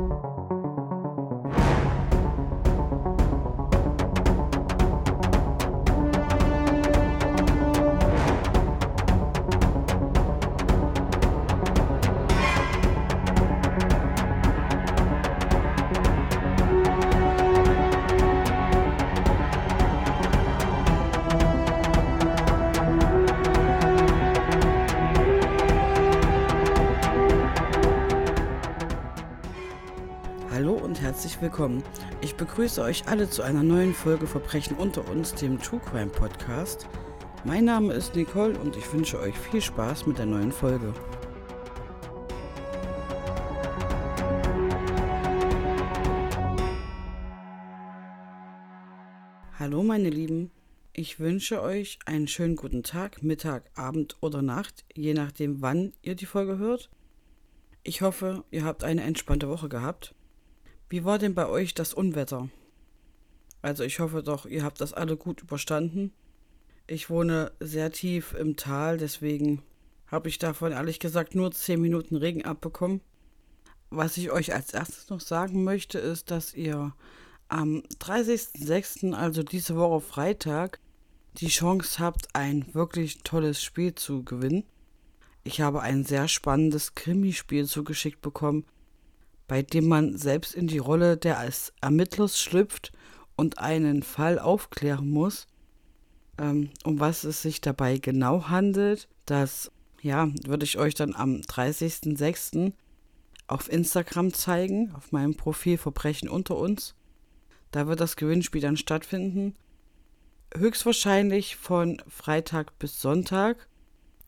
you willkommen. Ich begrüße euch alle zu einer neuen Folge Verbrechen unter uns, dem True Crime Podcast. Mein Name ist Nicole und ich wünsche euch viel Spaß mit der neuen Folge. Hallo meine Lieben, ich wünsche euch einen schönen guten Tag, Mittag, Abend oder Nacht, je nachdem wann ihr die Folge hört. Ich hoffe, ihr habt eine entspannte Woche gehabt. Wie war denn bei euch das Unwetter? Also ich hoffe doch, ihr habt das alle gut überstanden. Ich wohne sehr tief im Tal, deswegen habe ich davon ehrlich gesagt nur 10 Minuten Regen abbekommen. Was ich euch als erstes noch sagen möchte, ist, dass ihr am 30.06., also diese Woche Freitag, die Chance habt, ein wirklich tolles Spiel zu gewinnen. Ich habe ein sehr spannendes Krimispiel zugeschickt bekommen, bei dem man selbst in die Rolle des Ermittlers schlüpft und einen Fall aufklären muss. Ähm, um was es sich dabei genau handelt, das ja, würde ich euch dann am 30.06. auf Instagram zeigen, auf meinem Profil Verbrechen unter uns. Da wird das Gewinnspiel dann stattfinden. Höchstwahrscheinlich von Freitag bis Sonntag.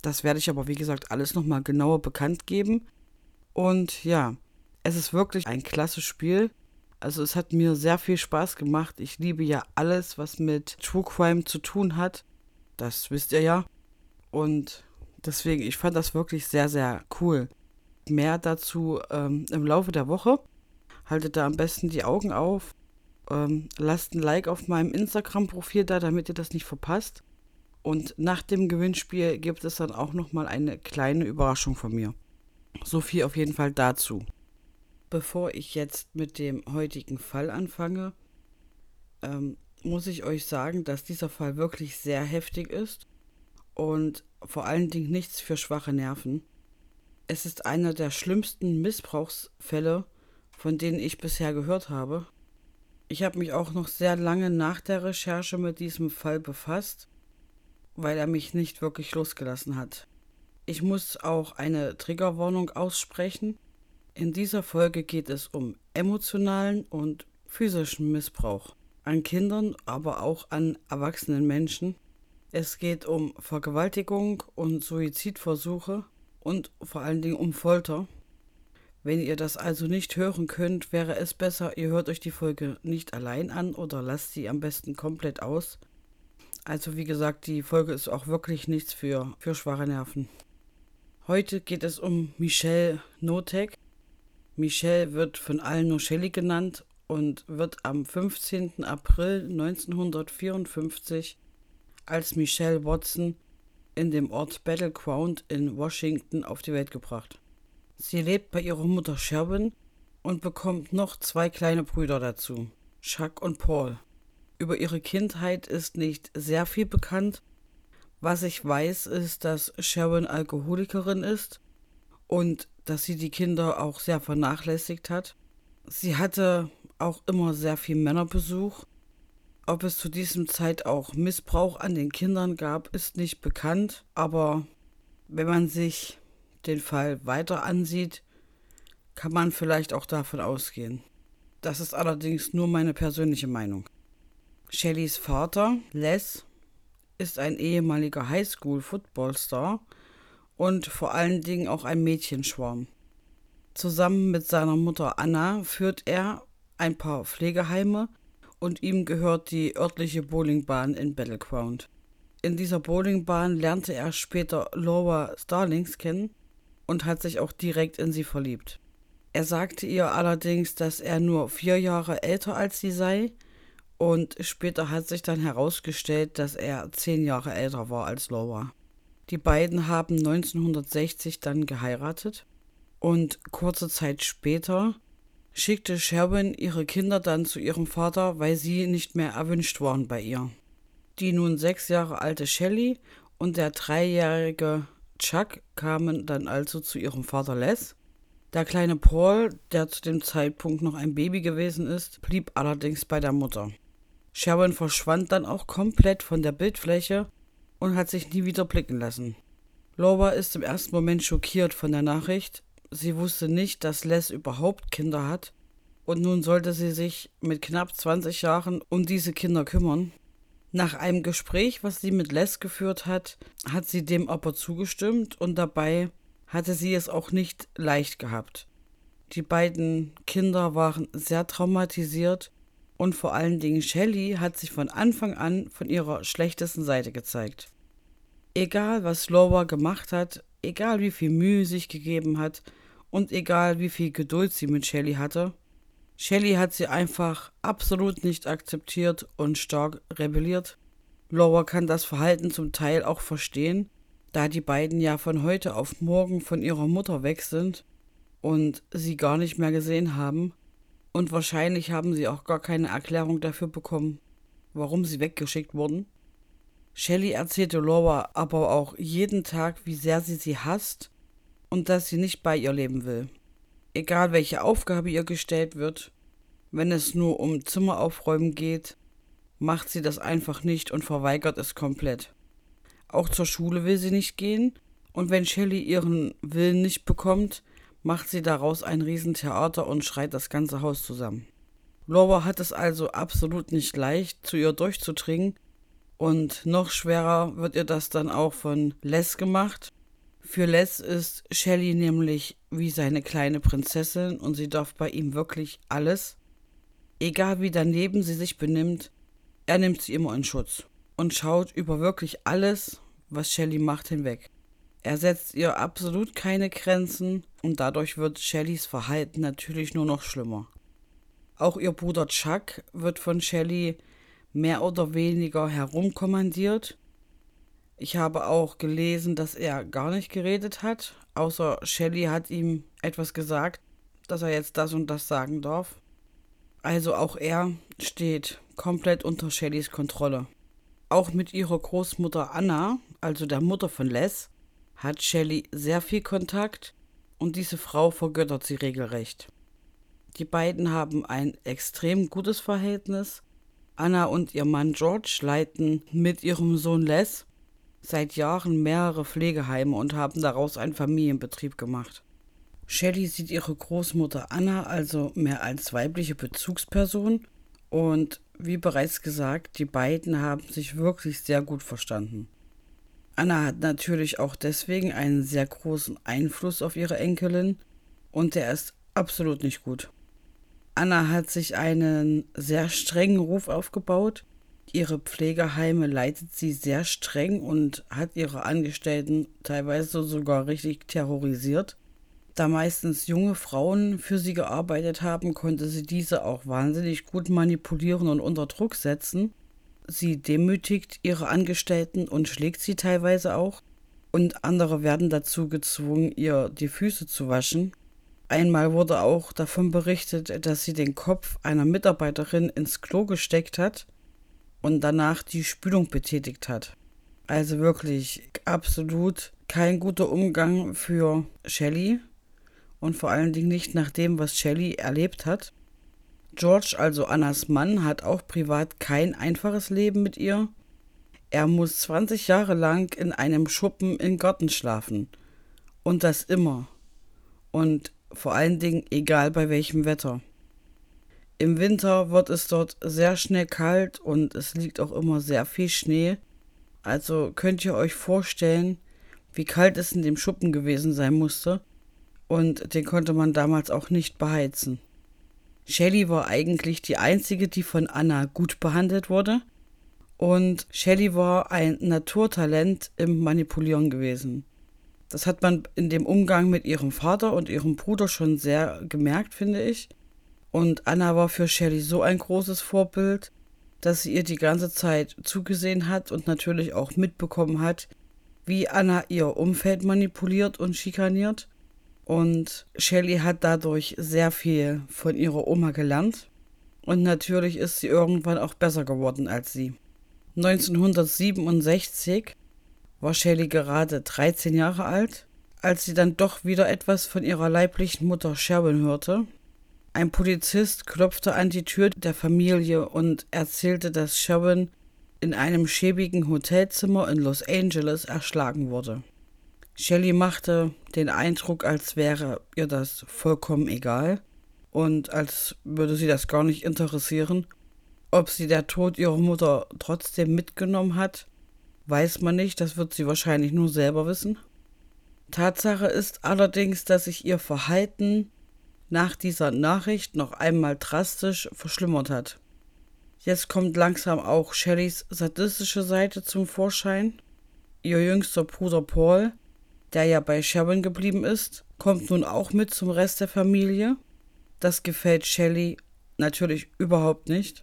Das werde ich aber, wie gesagt, alles nochmal genauer bekannt geben. Und ja, es ist wirklich ein klasse Spiel. Also es hat mir sehr viel Spaß gemacht. Ich liebe ja alles, was mit True Crime zu tun hat. Das wisst ihr ja. Und deswegen, ich fand das wirklich sehr, sehr cool. Mehr dazu ähm, im Laufe der Woche. Haltet da am besten die Augen auf. Ähm, lasst ein Like auf meinem Instagram-Profil da, damit ihr das nicht verpasst. Und nach dem Gewinnspiel gibt es dann auch nochmal eine kleine Überraschung von mir. So viel auf jeden Fall dazu. Bevor ich jetzt mit dem heutigen Fall anfange, ähm, muss ich euch sagen, dass dieser Fall wirklich sehr heftig ist und vor allen Dingen nichts für schwache Nerven. Es ist einer der schlimmsten Missbrauchsfälle, von denen ich bisher gehört habe. Ich habe mich auch noch sehr lange nach der Recherche mit diesem Fall befasst, weil er mich nicht wirklich losgelassen hat. Ich muss auch eine Triggerwarnung aussprechen. In dieser Folge geht es um emotionalen und physischen Missbrauch an Kindern, aber auch an erwachsenen Menschen. Es geht um Vergewaltigung und Suizidversuche und vor allen Dingen um Folter. Wenn ihr das also nicht hören könnt, wäre es besser, ihr hört euch die Folge nicht allein an oder lasst sie am besten komplett aus. Also wie gesagt, die Folge ist auch wirklich nichts für, für schwache Nerven. Heute geht es um Michelle Notek. Michelle wird von allen nur Shelley genannt und wird am 15. April 1954 als Michelle Watson in dem Ort Battleground in Washington auf die Welt gebracht. Sie lebt bei ihrer Mutter Sherwin und bekommt noch zwei kleine Brüder dazu, Chuck und Paul. Über ihre Kindheit ist nicht sehr viel bekannt. Was ich weiß, ist, dass Sharon Alkoholikerin ist und dass sie die Kinder auch sehr vernachlässigt hat. Sie hatte auch immer sehr viel Männerbesuch. Ob es zu diesem Zeit auch Missbrauch an den Kindern gab, ist nicht bekannt, aber wenn man sich den Fall weiter ansieht, kann man vielleicht auch davon ausgehen. Das ist allerdings nur meine persönliche Meinung. Shellys Vater, Les, ist ein ehemaliger Highschool-Footballstar und vor allen Dingen auch ein Mädchenschwarm. Zusammen mit seiner Mutter Anna führt er ein paar Pflegeheime und ihm gehört die örtliche Bowlingbahn in Battleground. In dieser Bowlingbahn lernte er später Laura Starlings kennen und hat sich auch direkt in sie verliebt. Er sagte ihr allerdings, dass er nur vier Jahre älter als sie sei, und später hat sich dann herausgestellt, dass er zehn Jahre älter war als Laura. Die beiden haben 1960 dann geheiratet und kurze Zeit später schickte Sherwin ihre Kinder dann zu ihrem Vater, weil sie nicht mehr erwünscht waren bei ihr. Die nun sechs Jahre alte Shelley und der dreijährige Chuck kamen dann also zu ihrem Vater Les. Der kleine Paul, der zu dem Zeitpunkt noch ein Baby gewesen ist, blieb allerdings bei der Mutter. Sherwin verschwand dann auch komplett von der Bildfläche und hat sich nie wieder blicken lassen. Laura ist im ersten Moment schockiert von der Nachricht. Sie wusste nicht, dass Les überhaupt Kinder hat und nun sollte sie sich mit knapp 20 Jahren um diese Kinder kümmern. Nach einem Gespräch, was sie mit Les geführt hat, hat sie dem aber zugestimmt und dabei hatte sie es auch nicht leicht gehabt. Die beiden Kinder waren sehr traumatisiert und vor allen Dingen Shelley hat sich von Anfang an von ihrer schlechtesten Seite gezeigt. Egal was Laura gemacht hat, egal wie viel Mühe sich gegeben hat und egal wie viel Geduld sie mit Shelley hatte, Shelley hat sie einfach absolut nicht akzeptiert und stark rebelliert. Laura kann das Verhalten zum Teil auch verstehen, da die beiden ja von heute auf morgen von ihrer Mutter weg sind und sie gar nicht mehr gesehen haben. Und wahrscheinlich haben sie auch gar keine Erklärung dafür bekommen, warum sie weggeschickt wurden. Shelley erzählte Laura aber auch jeden Tag, wie sehr sie sie hasst und dass sie nicht bei ihr leben will. Egal welche Aufgabe ihr gestellt wird, wenn es nur um Zimmeraufräumen geht, macht sie das einfach nicht und verweigert es komplett. Auch zur Schule will sie nicht gehen. Und wenn Shelley ihren Willen nicht bekommt, macht sie daraus ein Riesentheater und schreit das ganze Haus zusammen. Laura hat es also absolut nicht leicht, zu ihr durchzudringen. Und noch schwerer wird ihr das dann auch von Les gemacht. Für Les ist Shelley nämlich wie seine kleine Prinzessin und sie darf bei ihm wirklich alles. Egal wie daneben sie sich benimmt, er nimmt sie immer in Schutz und schaut über wirklich alles, was Shelley macht, hinweg. Er setzt ihr absolut keine Grenzen und dadurch wird Shellys Verhalten natürlich nur noch schlimmer. Auch ihr Bruder Chuck wird von Shelley mehr oder weniger herumkommandiert. Ich habe auch gelesen, dass er gar nicht geredet hat, außer Shelley hat ihm etwas gesagt, dass er jetzt das und das sagen darf. Also auch er steht komplett unter Shellys Kontrolle. Auch mit ihrer Großmutter Anna, also der Mutter von Les, hat Shelley sehr viel Kontakt und diese Frau vergöttert sie regelrecht. Die beiden haben ein extrem gutes Verhältnis. Anna und ihr Mann George leiten mit ihrem Sohn Les seit Jahren mehrere Pflegeheime und haben daraus einen Familienbetrieb gemacht. Shelley sieht ihre Großmutter Anna also mehr als weibliche Bezugsperson und wie bereits gesagt, die beiden haben sich wirklich sehr gut verstanden. Anna hat natürlich auch deswegen einen sehr großen Einfluss auf ihre Enkelin und der ist absolut nicht gut. Anna hat sich einen sehr strengen Ruf aufgebaut. Ihre Pflegeheime leitet sie sehr streng und hat ihre Angestellten teilweise sogar richtig terrorisiert. Da meistens junge Frauen für sie gearbeitet haben, konnte sie diese auch wahnsinnig gut manipulieren und unter Druck setzen. Sie demütigt ihre Angestellten und schlägt sie teilweise auch. Und andere werden dazu gezwungen, ihr die Füße zu waschen. Einmal wurde auch davon berichtet, dass sie den Kopf einer Mitarbeiterin ins Klo gesteckt hat und danach die Spülung betätigt hat. Also wirklich absolut kein guter Umgang für Shelley und vor allen Dingen nicht nach dem, was Shelley erlebt hat. George, also Annas Mann, hat auch privat kein einfaches Leben mit ihr. Er muss 20 Jahre lang in einem Schuppen im Garten schlafen. Und das immer. Und vor allen Dingen egal bei welchem Wetter. Im Winter wird es dort sehr schnell kalt und es liegt auch immer sehr viel Schnee. Also könnt ihr euch vorstellen, wie kalt es in dem Schuppen gewesen sein musste und den konnte man damals auch nicht beheizen. Shelley war eigentlich die einzige, die von Anna gut behandelt wurde. Und Shelley war ein Naturtalent im Manipulieren gewesen. Das hat man in dem Umgang mit ihrem Vater und ihrem Bruder schon sehr gemerkt, finde ich. Und Anna war für Shelley so ein großes Vorbild, dass sie ihr die ganze Zeit zugesehen hat und natürlich auch mitbekommen hat, wie Anna ihr Umfeld manipuliert und schikaniert Und Shelley hat dadurch sehr viel von ihrer Oma gelernt. Und natürlich ist sie irgendwann auch besser geworden als sie. 1967 war Shelley gerade 13 Jahre alt, als sie dann doch wieder etwas von ihrer leiblichen Mutter Sharon hörte. Ein Polizist klopfte an die Tür der Familie und erzählte, dass Sharon in einem schäbigen Hotelzimmer in Los Angeles erschlagen wurde. Shelley machte den Eindruck, als wäre ihr das vollkommen egal und als würde sie das gar nicht interessieren. Ob sie der Tod ihrer Mutter trotzdem mitgenommen hat, weiß man nicht, das wird sie wahrscheinlich nur selber wissen. Tatsache ist allerdings, dass sich ihr Verhalten nach dieser Nachricht noch einmal drastisch verschlimmert hat. Jetzt kommt langsam auch Shellys sadistische Seite zum Vorschein. Ihr jüngster Bruder Paul, der ja bei Sharon geblieben ist, kommt nun auch mit zum Rest der Familie. Das gefällt Shelley natürlich überhaupt nicht.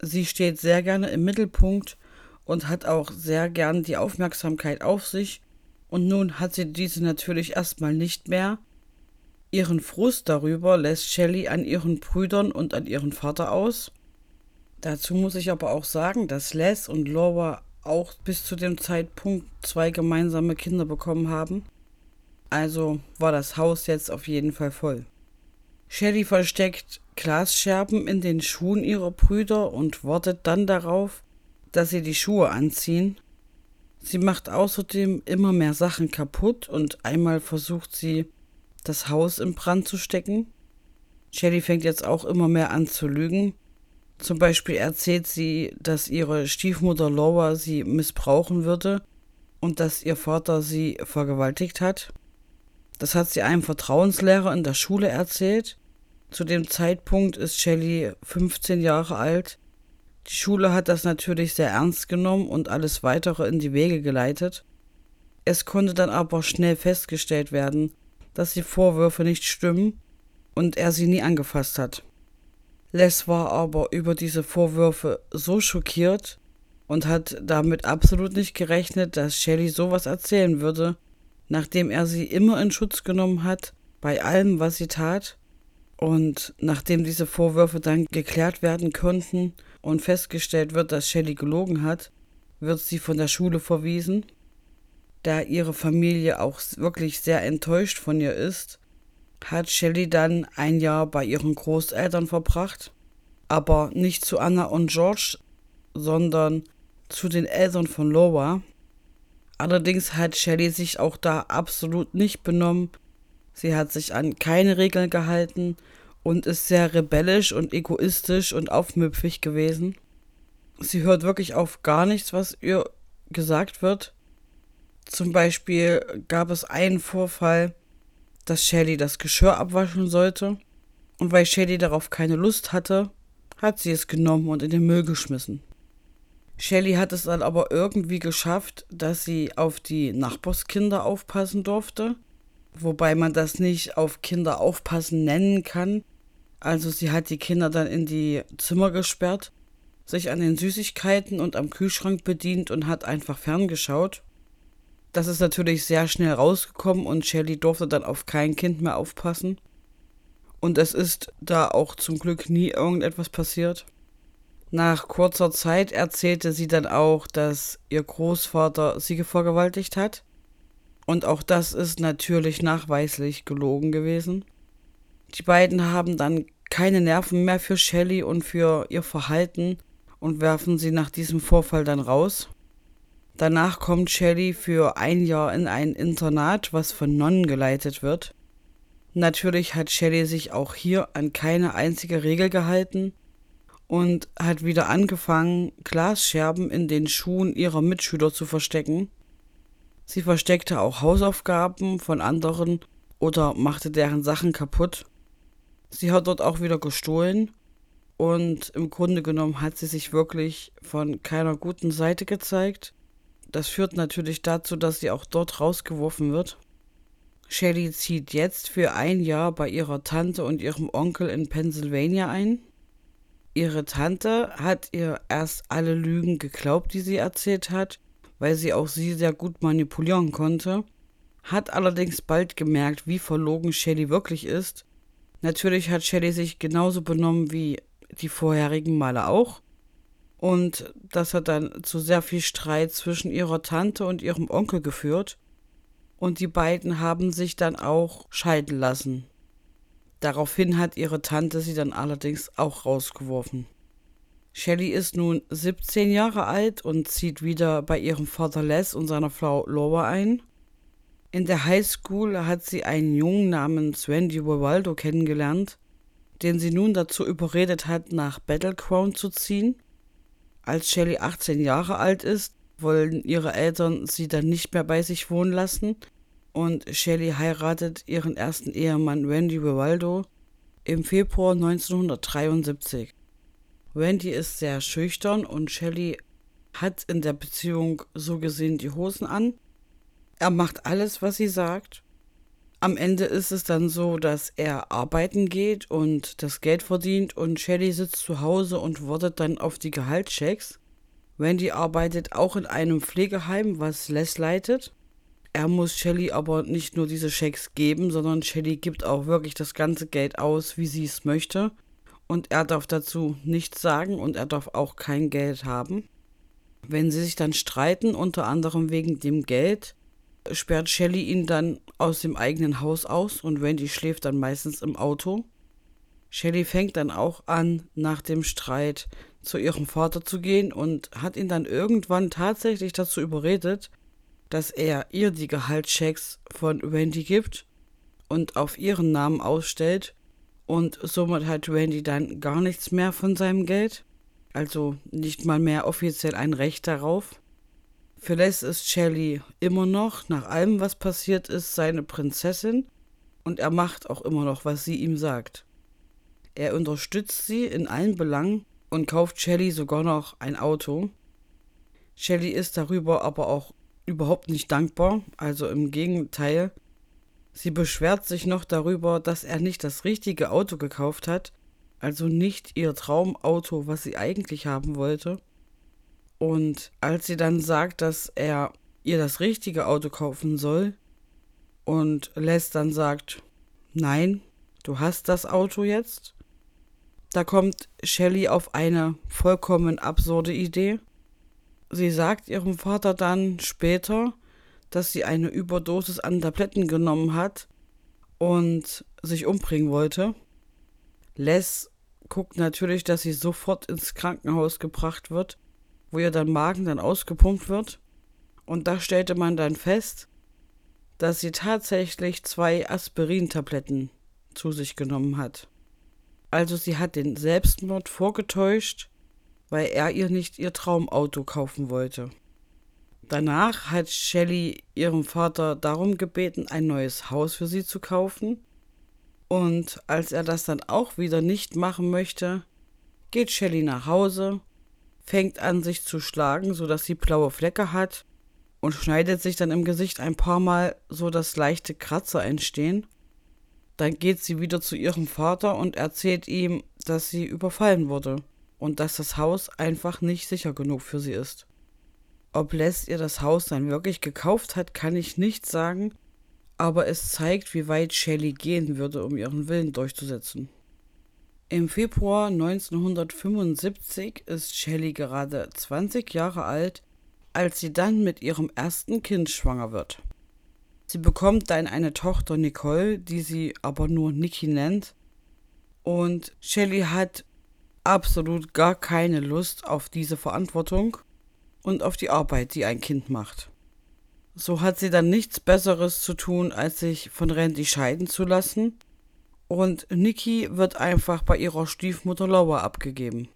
Sie steht sehr gerne im Mittelpunkt und hat auch sehr gern die Aufmerksamkeit auf sich. Und nun hat sie diese natürlich erstmal nicht mehr. Ihren Frust darüber lässt Shelley an ihren Brüdern und an ihren Vater aus. Dazu muss ich aber auch sagen, dass Les und Laura auch bis zu dem Zeitpunkt zwei gemeinsame Kinder bekommen haben. Also war das Haus jetzt auf jeden Fall voll. Shelley versteckt Glasscherben in den Schuhen ihrer Brüder und wartet dann darauf, dass sie die Schuhe anziehen. Sie macht außerdem immer mehr Sachen kaputt und einmal versucht sie, das Haus in Brand zu stecken. Shelly fängt jetzt auch immer mehr an zu lügen. Zum Beispiel erzählt sie, dass ihre Stiefmutter Laura sie missbrauchen würde und dass ihr Vater sie vergewaltigt hat. Das hat sie einem Vertrauenslehrer in der Schule erzählt. Zu dem Zeitpunkt ist Shelly 15 Jahre alt die Schule hat das natürlich sehr ernst genommen und alles weitere in die Wege geleitet. Es konnte dann aber schnell festgestellt werden, dass die Vorwürfe nicht stimmen und er sie nie angefasst hat. Les war aber über diese Vorwürfe so schockiert und hat damit absolut nicht gerechnet, dass Shelley sowas erzählen würde, nachdem er sie immer in Schutz genommen hat, bei allem, was sie tat. Und nachdem diese Vorwürfe dann geklärt werden konnten und festgestellt wird, dass Shelley gelogen hat, wird sie von der Schule verwiesen. Da ihre Familie auch wirklich sehr enttäuscht von ihr ist, hat Shelley dann ein Jahr bei ihren Großeltern verbracht, aber nicht zu Anna und George, sondern zu den Eltern von Laura. Allerdings hat Shelley sich auch da absolut nicht benommen. Sie hat sich an keine Regeln gehalten und ist sehr rebellisch und egoistisch und aufmüpfig gewesen. Sie hört wirklich auf gar nichts, was ihr gesagt wird. Zum Beispiel gab es einen Vorfall, dass Shelly das Geschirr abwaschen sollte. Und weil Shelly darauf keine Lust hatte, hat sie es genommen und in den Müll geschmissen. Shelly hat es dann aber irgendwie geschafft, dass sie auf die Nachbarskinder aufpassen durfte. Wobei man das nicht auf Kinder aufpassen nennen kann, also sie hat die Kinder dann in die Zimmer gesperrt, sich an den Süßigkeiten und am Kühlschrank bedient und hat einfach ferngeschaut. Das ist natürlich sehr schnell rausgekommen und Shelly durfte dann auf kein Kind mehr aufpassen. Und es ist da auch zum Glück nie irgendetwas passiert. Nach kurzer Zeit erzählte sie dann auch, dass ihr Großvater sie vergewaltigt hat. Und auch das ist natürlich nachweislich gelogen gewesen. Die beiden haben dann keine Nerven mehr für Shelley und für ihr Verhalten und werfen sie nach diesem Vorfall dann raus. Danach kommt Shelley für ein Jahr in ein Internat, was von Nonnen geleitet wird. Natürlich hat Shelley sich auch hier an keine einzige Regel gehalten und hat wieder angefangen, Glasscherben in den Schuhen ihrer Mitschüler zu verstecken. Sie versteckte auch Hausaufgaben von anderen oder machte deren Sachen kaputt. Sie hat dort auch wieder gestohlen und im Grunde genommen hat sie sich wirklich von keiner guten Seite gezeigt. Das führt natürlich dazu, dass sie auch dort rausgeworfen wird. Shelly zieht jetzt für ein Jahr bei ihrer Tante und ihrem Onkel in Pennsylvania ein. Ihre Tante hat ihr erst alle Lügen geglaubt, die sie erzählt hat, weil sie auch sie sehr gut manipulieren konnte, hat allerdings bald gemerkt, wie verlogen Shelly wirklich ist. Natürlich hat Shelly sich genauso benommen wie die vorherigen Male auch. Und das hat dann zu sehr viel Streit zwischen ihrer Tante und ihrem Onkel geführt. Und die beiden haben sich dann auch scheiden lassen. Daraufhin hat ihre Tante sie dann allerdings auch rausgeworfen. Shelley ist nun 17 Jahre alt und zieht wieder bei ihrem Vater Les und seiner Frau Laura ein. In der Highschool hat sie einen Jungen namens Wendy Vivaldo kennengelernt, den sie nun dazu überredet hat, nach Battlecrown zu ziehen. Als Shelley 18 Jahre alt ist, wollen ihre Eltern sie dann nicht mehr bei sich wohnen lassen und Shelley heiratet ihren ersten Ehemann Wendy Vivaldo im Februar 1973. Wendy ist sehr schüchtern und Shelley hat in der Beziehung so gesehen die Hosen an. Er macht alles, was sie sagt. Am Ende ist es dann so, dass er arbeiten geht und das Geld verdient und Shelley sitzt zu Hause und wartet dann auf die Gehaltschecks. Wendy arbeitet auch in einem Pflegeheim, was Les leitet. Er muss Shelley aber nicht nur diese Schecks geben, sondern Shelley gibt auch wirklich das ganze Geld aus, wie sie es möchte und er darf dazu nichts sagen und er darf auch kein Geld haben. Wenn sie sich dann streiten, unter anderem wegen dem Geld, sperrt Shelley ihn dann aus dem eigenen Haus aus und Wendy schläft dann meistens im Auto. Shelley fängt dann auch an, nach dem Streit zu ihrem Vater zu gehen und hat ihn dann irgendwann tatsächlich dazu überredet, dass er ihr die Gehaltschecks von Wendy gibt und auf ihren Namen ausstellt und somit hat Randy dann gar nichts mehr von seinem Geld. Also nicht mal mehr offiziell ein Recht darauf. Les ist Shelley immer noch, nach allem, was passiert ist, seine Prinzessin und er macht auch immer noch, was sie ihm sagt. Er unterstützt sie in allen Belangen und kauft Shelley sogar noch ein Auto. Shelley ist darüber aber auch überhaupt nicht dankbar, also im Gegenteil, Sie beschwert sich noch darüber, dass er nicht das richtige Auto gekauft hat, also nicht ihr Traumauto, was sie eigentlich haben wollte. Und als sie dann sagt, dass er ihr das richtige Auto kaufen soll, und Les dann sagt, nein, du hast das Auto jetzt, da kommt Shelley auf eine vollkommen absurde Idee. Sie sagt ihrem Vater dann später, dass sie eine Überdosis an Tabletten genommen hat und sich umbringen wollte. Les guckt natürlich, dass sie sofort ins Krankenhaus gebracht wird, wo ihr dann Magen dann ausgepumpt wird. Und da stellte man dann fest, dass sie tatsächlich zwei Aspirin-Tabletten zu sich genommen hat. Also sie hat den Selbstmord vorgetäuscht, weil er ihr nicht ihr Traumauto kaufen wollte. Danach hat Shelley ihrem Vater darum gebeten, ein neues Haus für sie zu kaufen. Und als er das dann auch wieder nicht machen möchte, geht Shelley nach Hause, fängt an sich zu schlagen, sodass sie blaue Flecke hat und schneidet sich dann im Gesicht ein paar Mal, so dass leichte Kratzer entstehen. Dann geht sie wieder zu ihrem Vater und erzählt ihm, dass sie überfallen wurde und dass das Haus einfach nicht sicher genug für sie ist. Ob Les ihr das Haus dann wirklich gekauft hat, kann ich nicht sagen, aber es zeigt, wie weit Shelley gehen würde, um ihren Willen durchzusetzen. Im Februar 1975 ist Shelley gerade 20 Jahre alt, als sie dann mit ihrem ersten Kind schwanger wird. Sie bekommt dann eine Tochter Nicole, die sie aber nur Nikki nennt. Und Shelley hat absolut gar keine Lust auf diese Verantwortung und auf die Arbeit, die ein Kind macht. So hat sie dann nichts Besseres zu tun, als sich von Randy scheiden zu lassen, und Nikki wird einfach bei ihrer Stiefmutter Laura abgegeben.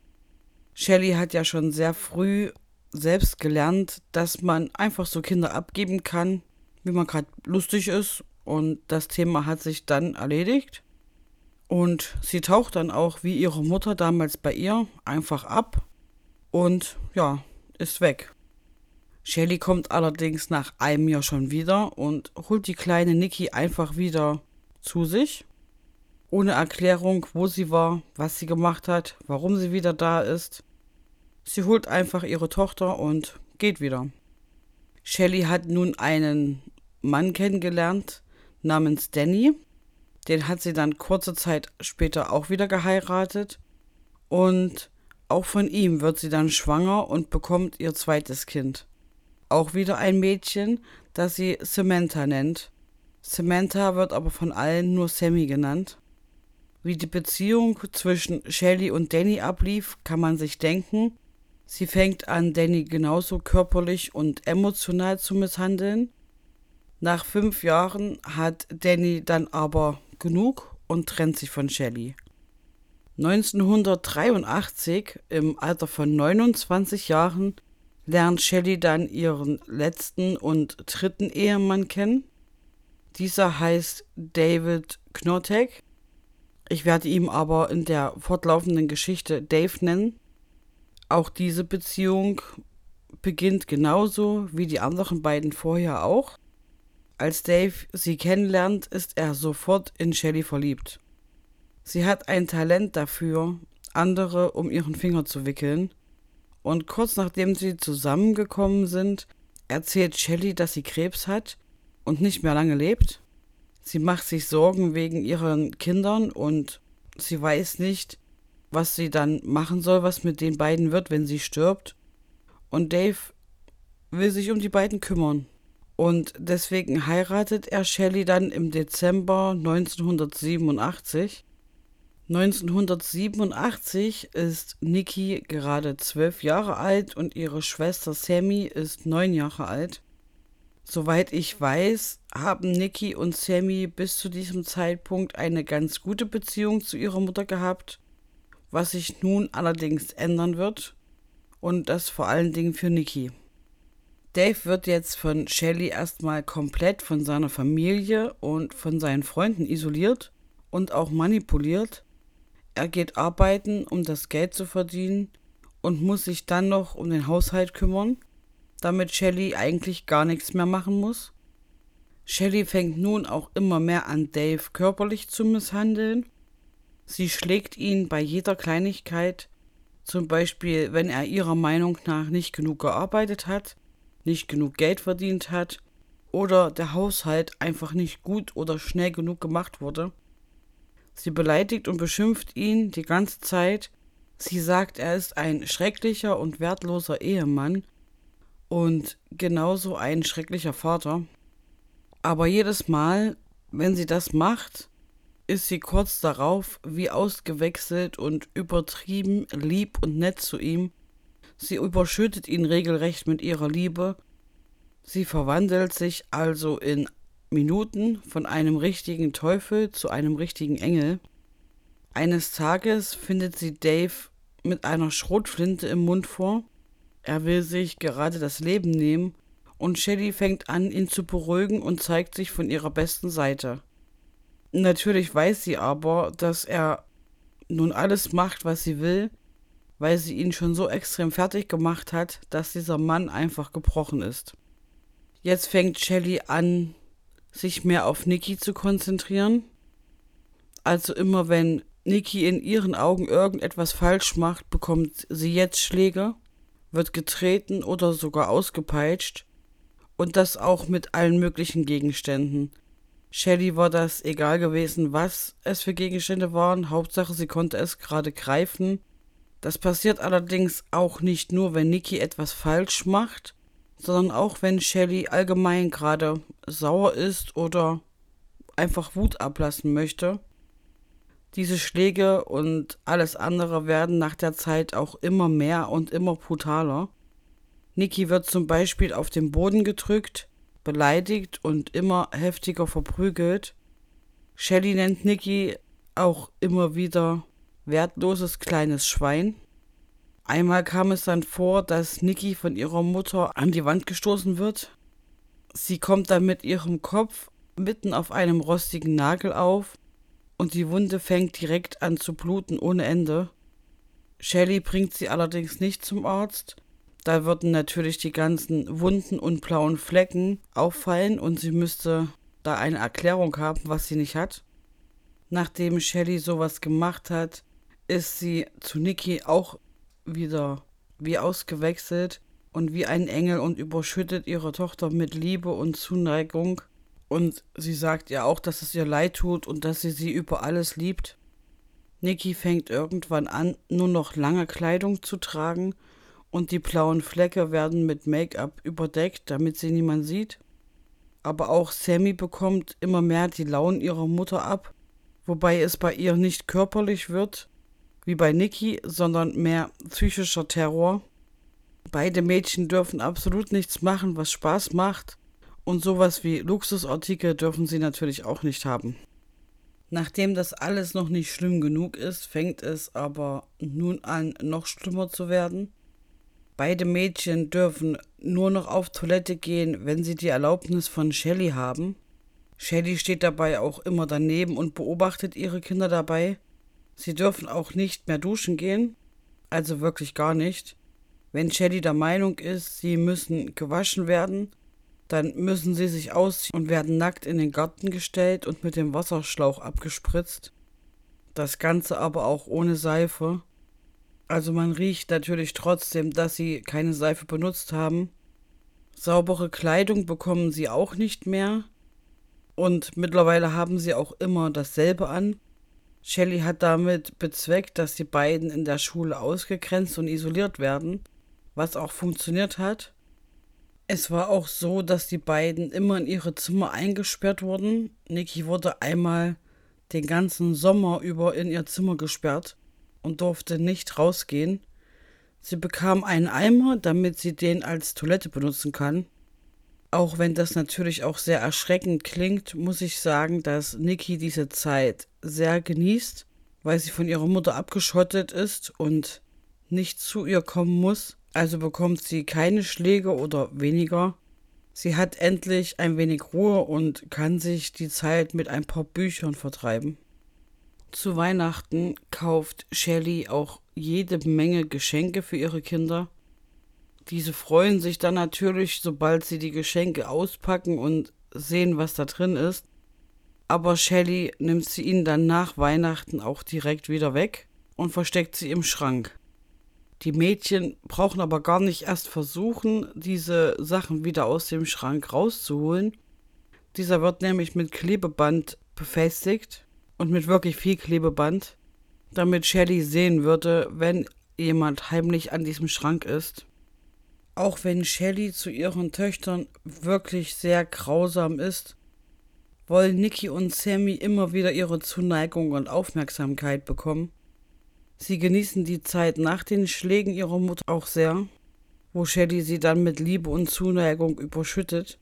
Shelley hat ja schon sehr früh selbst gelernt, dass man einfach so Kinder abgeben kann, wie man gerade lustig ist, und das Thema hat sich dann erledigt. Und sie taucht dann auch wie ihre Mutter damals bei ihr einfach ab. Und ja, ist weg. Shelly kommt allerdings nach einem Jahr schon wieder und holt die kleine Nikki einfach wieder zu sich. Ohne Erklärung, wo sie war, was sie gemacht hat, warum sie wieder da ist. Sie holt einfach ihre Tochter und geht wieder. Shelly hat nun einen Mann kennengelernt namens Danny. Den hat sie dann kurze Zeit später auch wieder geheiratet. Und auch von ihm wird sie dann schwanger und bekommt ihr zweites Kind. Auch wieder ein Mädchen, das sie Samantha nennt. Samantha wird aber von allen nur Sammy genannt. Wie die Beziehung zwischen Shelly und Danny ablief, kann man sich denken. Sie fängt an, Danny genauso körperlich und emotional zu misshandeln. Nach fünf Jahren hat Danny dann aber genug und trennt sich von Shelly. 1983, im Alter von 29 Jahren, lernt Shelly dann ihren letzten und dritten Ehemann kennen. Dieser heißt David Knotek. Ich werde ihn aber in der fortlaufenden Geschichte Dave nennen. Auch diese Beziehung beginnt genauso wie die anderen beiden vorher auch. Als Dave sie kennenlernt, ist er sofort in Shelly verliebt. Sie hat ein Talent dafür, andere um ihren Finger zu wickeln. Und kurz nachdem sie zusammengekommen sind, erzählt Shelly, dass sie Krebs hat und nicht mehr lange lebt. Sie macht sich Sorgen wegen ihren Kindern und sie weiß nicht, was sie dann machen soll, was mit den beiden wird, wenn sie stirbt. Und Dave will sich um die beiden kümmern. Und deswegen heiratet er Shelley dann im Dezember 1987. 1987 ist Nikki gerade zwölf Jahre alt und ihre Schwester Sammy ist neun Jahre alt. Soweit ich weiß, haben Nikki und Sammy bis zu diesem Zeitpunkt eine ganz gute Beziehung zu ihrer Mutter gehabt, was sich nun allerdings ändern wird. Und das vor allen Dingen für Nikki. Dave wird jetzt von Shelly erstmal komplett von seiner Familie und von seinen Freunden isoliert und auch manipuliert. Er geht arbeiten, um das Geld zu verdienen und muss sich dann noch um den Haushalt kümmern, damit Shelly eigentlich gar nichts mehr machen muss. Shelly fängt nun auch immer mehr an, Dave körperlich zu misshandeln. Sie schlägt ihn bei jeder Kleinigkeit, zum Beispiel wenn er ihrer Meinung nach nicht genug gearbeitet hat, nicht genug Geld verdient hat oder der Haushalt einfach nicht gut oder schnell genug gemacht wurde. Sie beleidigt und beschimpft ihn die ganze Zeit. Sie sagt, er ist ein schrecklicher und wertloser Ehemann und genauso ein schrecklicher Vater. Aber jedes Mal, wenn sie das macht, ist sie kurz darauf wie ausgewechselt und übertrieben lieb und nett zu ihm. Sie überschüttet ihn regelrecht mit ihrer Liebe. Sie verwandelt sich also in Minuten von einem richtigen Teufel zu einem richtigen Engel. Eines Tages findet sie Dave mit einer Schrotflinte im Mund vor. Er will sich gerade das Leben nehmen und Shelly fängt an, ihn zu beruhigen und zeigt sich von ihrer besten Seite. Natürlich weiß sie aber, dass er nun alles macht, was sie will, weil sie ihn schon so extrem fertig gemacht hat, dass dieser Mann einfach gebrochen ist. Jetzt fängt Shelly an, sich mehr auf Nikki zu konzentrieren. Also immer wenn Nikki in ihren Augen irgendetwas falsch macht, bekommt sie jetzt Schläge, wird getreten oder sogar ausgepeitscht. Und das auch mit allen möglichen Gegenständen. Shelly war das egal gewesen, was es für Gegenstände waren. Hauptsache, sie konnte es gerade greifen. Das passiert allerdings auch nicht nur, wenn Nikki etwas falsch macht, sondern auch wenn Shelly allgemein gerade sauer ist oder einfach Wut ablassen möchte. Diese Schläge und alles andere werden nach der Zeit auch immer mehr und immer brutaler. Nikki wird zum Beispiel auf den Boden gedrückt, beleidigt und immer heftiger verprügelt. Shelly nennt Nikki auch immer wieder wertloses kleines Schwein. Einmal kam es dann vor, dass Nikki von ihrer Mutter an die Wand gestoßen wird. Sie kommt dann mit ihrem Kopf mitten auf einem rostigen Nagel auf und die Wunde fängt direkt an zu bluten ohne Ende. Shelly bringt sie allerdings nicht zum Arzt. Da würden natürlich die ganzen Wunden und blauen Flecken auffallen und sie müsste da eine Erklärung haben, was sie nicht hat. Nachdem Shelly sowas gemacht hat, ist sie zu Nikki auch wieder wie ausgewechselt und wie ein Engel und überschüttet ihre Tochter mit Liebe und Zuneigung. Und sie sagt ihr auch, dass es ihr leid tut und dass sie sie über alles liebt. Nikki fängt irgendwann an, nur noch lange Kleidung zu tragen und die blauen Flecke werden mit Make-up überdeckt, damit sie niemand sieht. Aber auch Sammy bekommt immer mehr die Launen ihrer Mutter ab, wobei es bei ihr nicht körperlich wird, wie bei Nikki, sondern mehr psychischer Terror. Beide Mädchen dürfen absolut nichts machen, was Spaß macht, und sowas wie Luxusartikel dürfen sie natürlich auch nicht haben. Nachdem das alles noch nicht schlimm genug ist, fängt es aber nun an, noch schlimmer zu werden. Beide Mädchen dürfen nur noch auf Toilette gehen, wenn sie die Erlaubnis von Shelly haben. Shelly steht dabei auch immer daneben und beobachtet ihre Kinder dabei. Sie dürfen auch nicht mehr duschen gehen, also wirklich gar nicht. Wenn Shelly der Meinung ist, sie müssen gewaschen werden, dann müssen sie sich ausziehen und werden nackt in den Garten gestellt und mit dem Wasserschlauch abgespritzt. Das Ganze aber auch ohne Seife. Also man riecht natürlich trotzdem, dass sie keine Seife benutzt haben. Saubere Kleidung bekommen sie auch nicht mehr. Und mittlerweile haben sie auch immer dasselbe an. Shelley hat damit bezweckt, dass die beiden in der Schule ausgegrenzt und isoliert werden, was auch funktioniert hat. Es war auch so, dass die beiden immer in ihre Zimmer eingesperrt wurden. Niki wurde einmal den ganzen Sommer über in ihr Zimmer gesperrt und durfte nicht rausgehen. Sie bekam einen Eimer, damit sie den als Toilette benutzen kann. Auch wenn das natürlich auch sehr erschreckend klingt, muss ich sagen, dass Niki diese Zeit sehr genießt, weil sie von ihrer Mutter abgeschottet ist und nicht zu ihr kommen muss. Also bekommt sie keine Schläge oder weniger. Sie hat endlich ein wenig Ruhe und kann sich die Zeit mit ein paar Büchern vertreiben. Zu Weihnachten kauft Shelley auch jede Menge Geschenke für ihre Kinder. Diese freuen sich dann natürlich, sobald sie die Geschenke auspacken und sehen, was da drin ist. Aber Shelley nimmt sie ihnen dann nach Weihnachten auch direkt wieder weg und versteckt sie im Schrank. Die Mädchen brauchen aber gar nicht erst versuchen, diese Sachen wieder aus dem Schrank rauszuholen. Dieser wird nämlich mit Klebeband befestigt und mit wirklich viel Klebeband, damit Shelly sehen würde, wenn jemand heimlich an diesem Schrank ist. Auch wenn Shelly zu ihren Töchtern wirklich sehr grausam ist, wollen Nikki und Sammy immer wieder ihre Zuneigung und Aufmerksamkeit bekommen. Sie genießen die Zeit nach den Schlägen ihrer Mutter auch sehr, wo Shelly sie dann mit Liebe und Zuneigung überschüttet.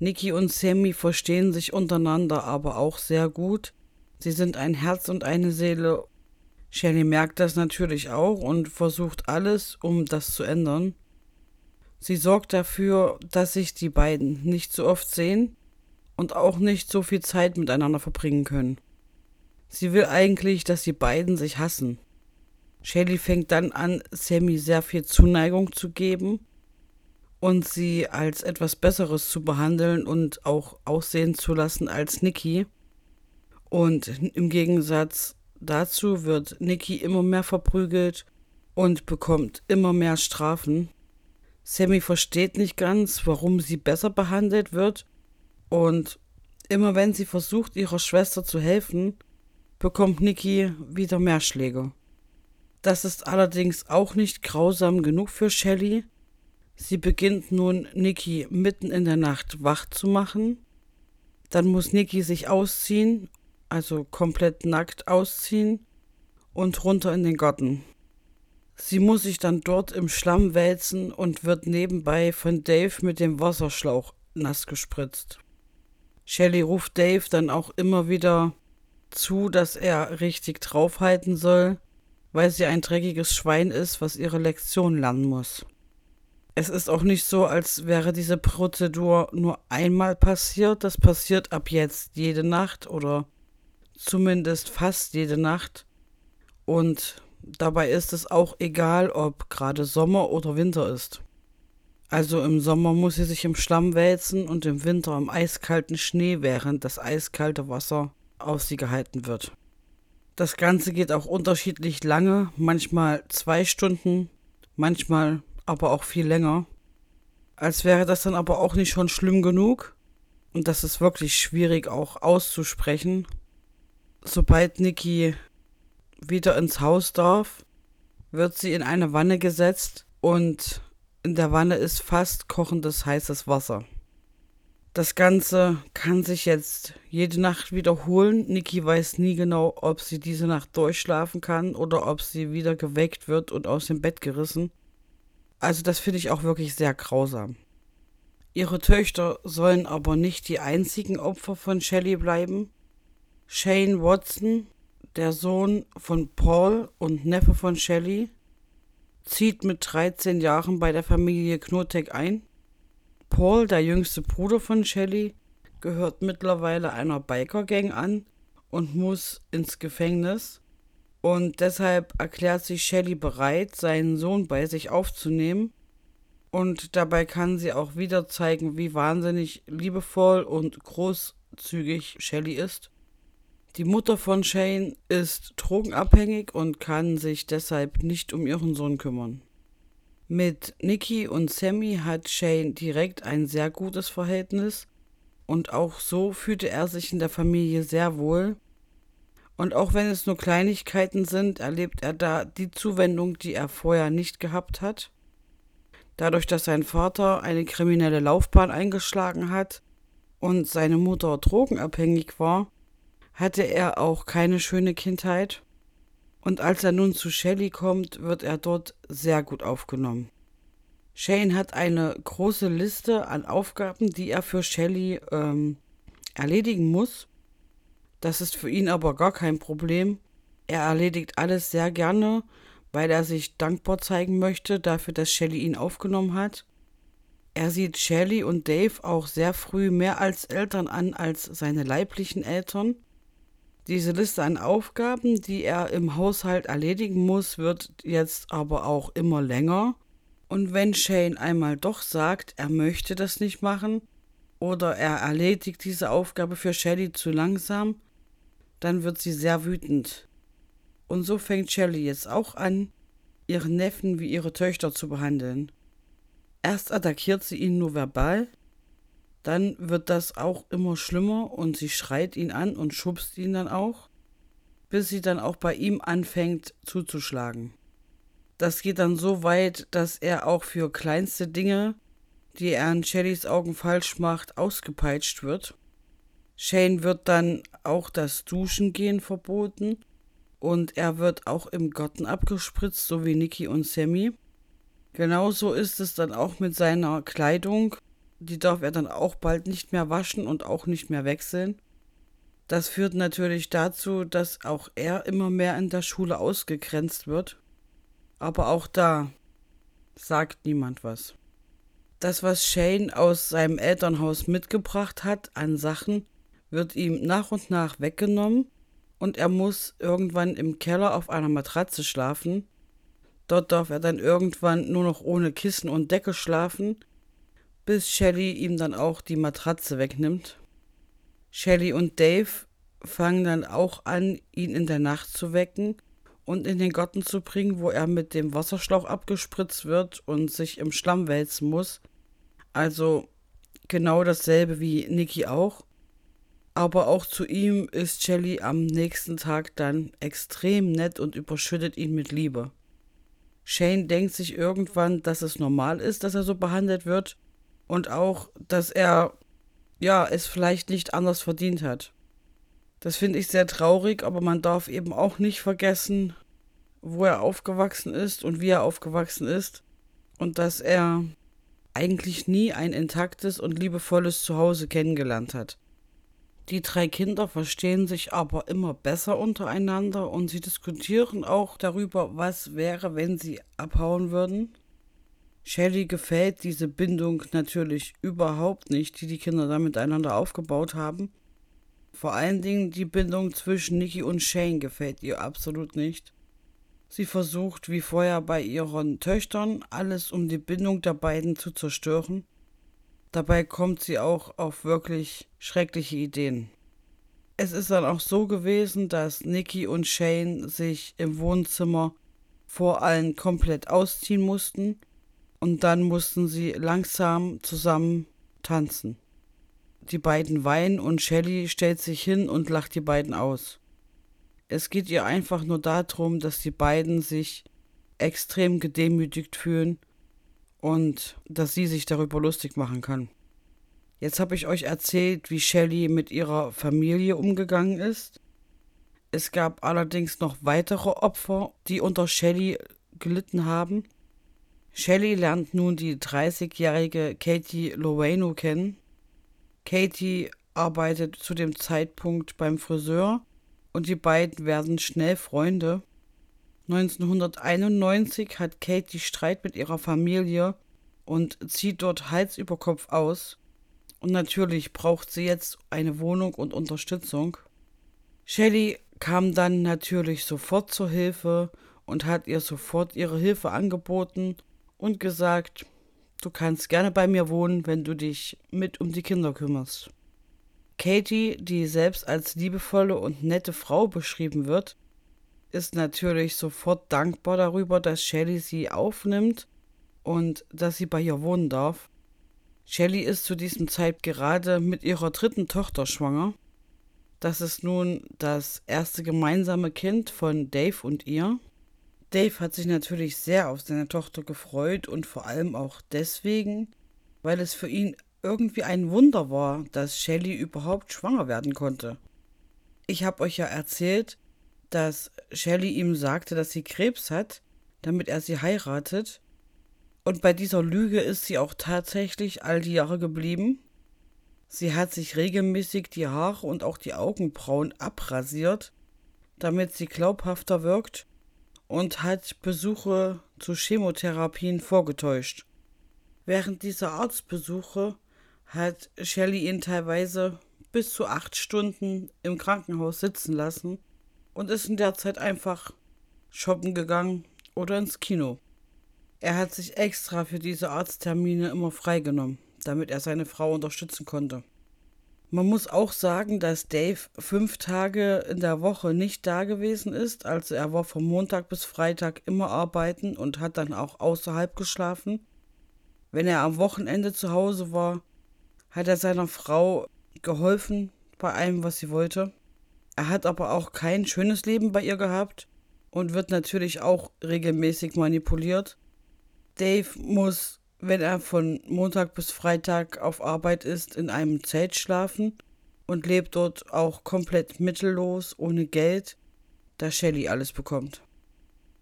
Nikki und Sammy verstehen sich untereinander aber auch sehr gut. Sie sind ein Herz und eine Seele. Shelly merkt das natürlich auch und versucht alles, um das zu ändern. Sie sorgt dafür, dass sich die beiden nicht so oft sehen und auch nicht so viel Zeit miteinander verbringen können. Sie will eigentlich, dass die beiden sich hassen. Shelly fängt dann an, Sammy sehr viel Zuneigung zu geben und sie als etwas Besseres zu behandeln und auch aussehen zu lassen als Nikki. Und im Gegensatz dazu wird Nikki immer mehr verprügelt und bekommt immer mehr Strafen. Sammy versteht nicht ganz, warum sie besser behandelt wird und immer wenn sie versucht, ihrer Schwester zu helfen, bekommt Nikki wieder mehr Schläge. Das ist allerdings auch nicht grausam genug für Shelley. Sie beginnt nun, Nikki mitten in der Nacht wach zu machen. Dann muss Nikki sich ausziehen, also komplett nackt ausziehen und runter in den Garten. Sie muss sich dann dort im Schlamm wälzen und wird nebenbei von Dave mit dem Wasserschlauch nass gespritzt. Shelley ruft Dave dann auch immer wieder zu, dass er richtig draufhalten soll, weil sie ein dreckiges Schwein ist, was ihre Lektion lernen muss. Es ist auch nicht so, als wäre diese Prozedur nur einmal passiert. Das passiert ab jetzt jede Nacht oder zumindest fast jede Nacht. Und dabei ist es auch egal, ob gerade Sommer oder Winter ist. Also im Sommer muss sie sich im Schlamm wälzen und im Winter im eiskalten Schnee, während das eiskalte Wasser auf sie gehalten wird. Das Ganze geht auch unterschiedlich lange, manchmal zwei Stunden, manchmal aber auch viel länger. Als wäre das dann aber auch nicht schon schlimm genug, Und das ist wirklich schwierig auch auszusprechen. Sobald Nikki wieder ins Haus darf, wird sie in eine Wanne gesetzt und in der Wanne ist fast kochendes heißes Wasser. Das Ganze kann sich jetzt jede Nacht wiederholen. Niki weiß nie genau, ob sie diese Nacht durchschlafen kann oder ob sie wieder geweckt wird und aus dem Bett gerissen. Also das finde ich auch wirklich sehr grausam. Ihre Töchter sollen aber nicht die einzigen Opfer von Shelley bleiben. Shane Watson, der Sohn von Paul und Neffe von Shelley, zieht mit 13 Jahren bei der Familie Knotek ein. Paul, der jüngste Bruder von Shelley, gehört mittlerweile einer Biker-Gang an und muss ins Gefängnis. Und deshalb erklärt sich Shelley bereit, seinen Sohn bei sich aufzunehmen. Und dabei kann sie auch wieder zeigen, wie wahnsinnig liebevoll und großzügig Shelley ist. Die Mutter von Shane ist drogenabhängig und kann sich deshalb nicht um ihren Sohn kümmern. Mit Nikki und Sammy hat Shane direkt ein sehr gutes Verhältnis und auch so fühlte er sich in der Familie sehr wohl. Und auch wenn es nur Kleinigkeiten sind, erlebt er da die Zuwendung, die er vorher nicht gehabt hat. Dadurch, dass sein Vater eine kriminelle Laufbahn eingeschlagen hat und seine Mutter drogenabhängig war, hatte er auch keine schöne Kindheit. Und als er nun zu Shelley kommt, wird er dort sehr gut aufgenommen. Shane hat eine große Liste an Aufgaben, die er für Shelley ähm, erledigen muss. Das ist für ihn aber gar kein Problem. Er erledigt alles sehr gerne, weil er sich dankbar zeigen möchte dafür, dass Shelley ihn aufgenommen hat. Er sieht Shelley und Dave auch sehr früh mehr als Eltern an als seine leiblichen Eltern. Diese Liste an Aufgaben, die er im Haushalt erledigen muss, wird jetzt aber auch immer länger. Und wenn Shane einmal doch sagt, er möchte das nicht machen oder er erledigt diese Aufgabe für Shelly zu langsam, dann wird sie sehr wütend. Und so fängt Shelly jetzt auch an, ihren Neffen wie ihre Töchter zu behandeln. Erst attackiert sie ihn nur verbal, dann wird das auch immer schlimmer und sie schreit ihn an und schubst ihn dann auch, bis sie dann auch bei ihm anfängt zuzuschlagen. Das geht dann so weit, dass er auch für kleinste Dinge, die er in Shellys Augen falsch macht, ausgepeitscht wird. Shane wird dann auch das Duschen gehen verboten und er wird auch im Garten abgespritzt, so wie Nikki und Sammy. Genauso ist es dann auch mit seiner Kleidung die darf er dann auch bald nicht mehr waschen und auch nicht mehr wechseln. Das führt natürlich dazu, dass auch er immer mehr in der Schule ausgegrenzt wird. Aber auch da sagt niemand was. Das, was Shane aus seinem Elternhaus mitgebracht hat an Sachen, wird ihm nach und nach weggenommen und er muss irgendwann im Keller auf einer Matratze schlafen. Dort darf er dann irgendwann nur noch ohne Kissen und Decke schlafen bis Shelly ihm dann auch die Matratze wegnimmt. Shelly und Dave fangen dann auch an, ihn in der Nacht zu wecken und in den Garten zu bringen, wo er mit dem Wasserschlauch abgespritzt wird und sich im Schlamm wälzen muss. Also genau dasselbe wie Nikki auch. Aber auch zu ihm ist Shelly am nächsten Tag dann extrem nett und überschüttet ihn mit Liebe. Shane denkt sich irgendwann, dass es normal ist, dass er so behandelt wird und auch, dass er ja es vielleicht nicht anders verdient hat. Das finde ich sehr traurig, aber man darf eben auch nicht vergessen, wo er aufgewachsen ist und wie er aufgewachsen ist und dass er eigentlich nie ein intaktes und liebevolles Zuhause kennengelernt hat. Die drei Kinder verstehen sich aber immer besser untereinander und sie diskutieren auch darüber, was wäre, wenn sie abhauen würden. Shelly gefällt diese Bindung natürlich überhaupt nicht, die die Kinder da miteinander aufgebaut haben. Vor allen Dingen die Bindung zwischen Nikki und Shane gefällt ihr absolut nicht. Sie versucht, wie vorher bei ihren Töchtern, alles um die Bindung der beiden zu zerstören. Dabei kommt sie auch auf wirklich schreckliche Ideen. Es ist dann auch so gewesen, dass Nikki und Shane sich im Wohnzimmer vor allen komplett ausziehen mussten und dann mussten sie langsam zusammen tanzen. die beiden weinen und Shelly stellt sich hin und lacht die beiden aus. Es geht ihr einfach nur darum, dass die beiden sich extrem gedemütigt fühlen und dass sie sich darüber lustig machen kann. Jetzt habe ich euch erzählt, wie Shelly mit ihrer Familie umgegangen ist. Es gab allerdings noch weitere Opfer, die unter Shelly gelitten haben. Shelly lernt nun die 30-jährige Katie Loweno kennen. Katie arbeitet zu dem Zeitpunkt beim Friseur und die beiden werden schnell Freunde. 1991 hat Katie Streit mit ihrer Familie und zieht dort Hals über Kopf aus. Und natürlich braucht sie jetzt eine Wohnung und Unterstützung. Shelly kam dann natürlich sofort zur Hilfe und hat ihr sofort ihre Hilfe angeboten und gesagt, du kannst gerne bei mir wohnen, wenn du dich mit um die Kinder kümmerst. Katie, die selbst als liebevolle und nette Frau beschrieben wird, ist natürlich sofort dankbar darüber, dass Shelly sie aufnimmt und dass sie bei ihr wohnen darf. Shelly ist zu diesem Zeit gerade mit ihrer dritten Tochter schwanger. Das ist nun das erste gemeinsame Kind von Dave und ihr. Dave hat sich natürlich sehr auf seine Tochter gefreut und vor allem auch deswegen, weil es für ihn irgendwie ein Wunder war, dass Shelly überhaupt schwanger werden konnte. Ich habe euch ja erzählt, dass Shelly ihm sagte, dass sie Krebs hat, damit er sie heiratet. Und bei dieser Lüge ist sie auch tatsächlich all die Jahre geblieben. Sie hat sich regelmäßig die Haare und auch die Augenbrauen abrasiert, damit sie glaubhafter wirkt und hat Besuche zu Chemotherapien vorgetäuscht. Während dieser Arztbesuche hat Shelley ihn teilweise bis zu acht Stunden im Krankenhaus sitzen lassen und ist in der Zeit einfach shoppen gegangen oder ins Kino. Er hat sich extra für diese Arzttermine immer freigenommen, damit er seine Frau unterstützen konnte. Man muss auch sagen, dass Dave fünf Tage in der Woche nicht da gewesen ist. Also er war von Montag bis Freitag immer arbeiten und hat dann auch außerhalb geschlafen. Wenn er am Wochenende zu Hause war, hat er seiner Frau geholfen bei allem, was sie wollte. Er hat aber auch kein schönes Leben bei ihr gehabt und wird natürlich auch regelmäßig manipuliert. Dave muss wenn er von Montag bis Freitag auf Arbeit ist, in einem Zelt schlafen und lebt dort auch komplett mittellos, ohne Geld, da Shelly alles bekommt.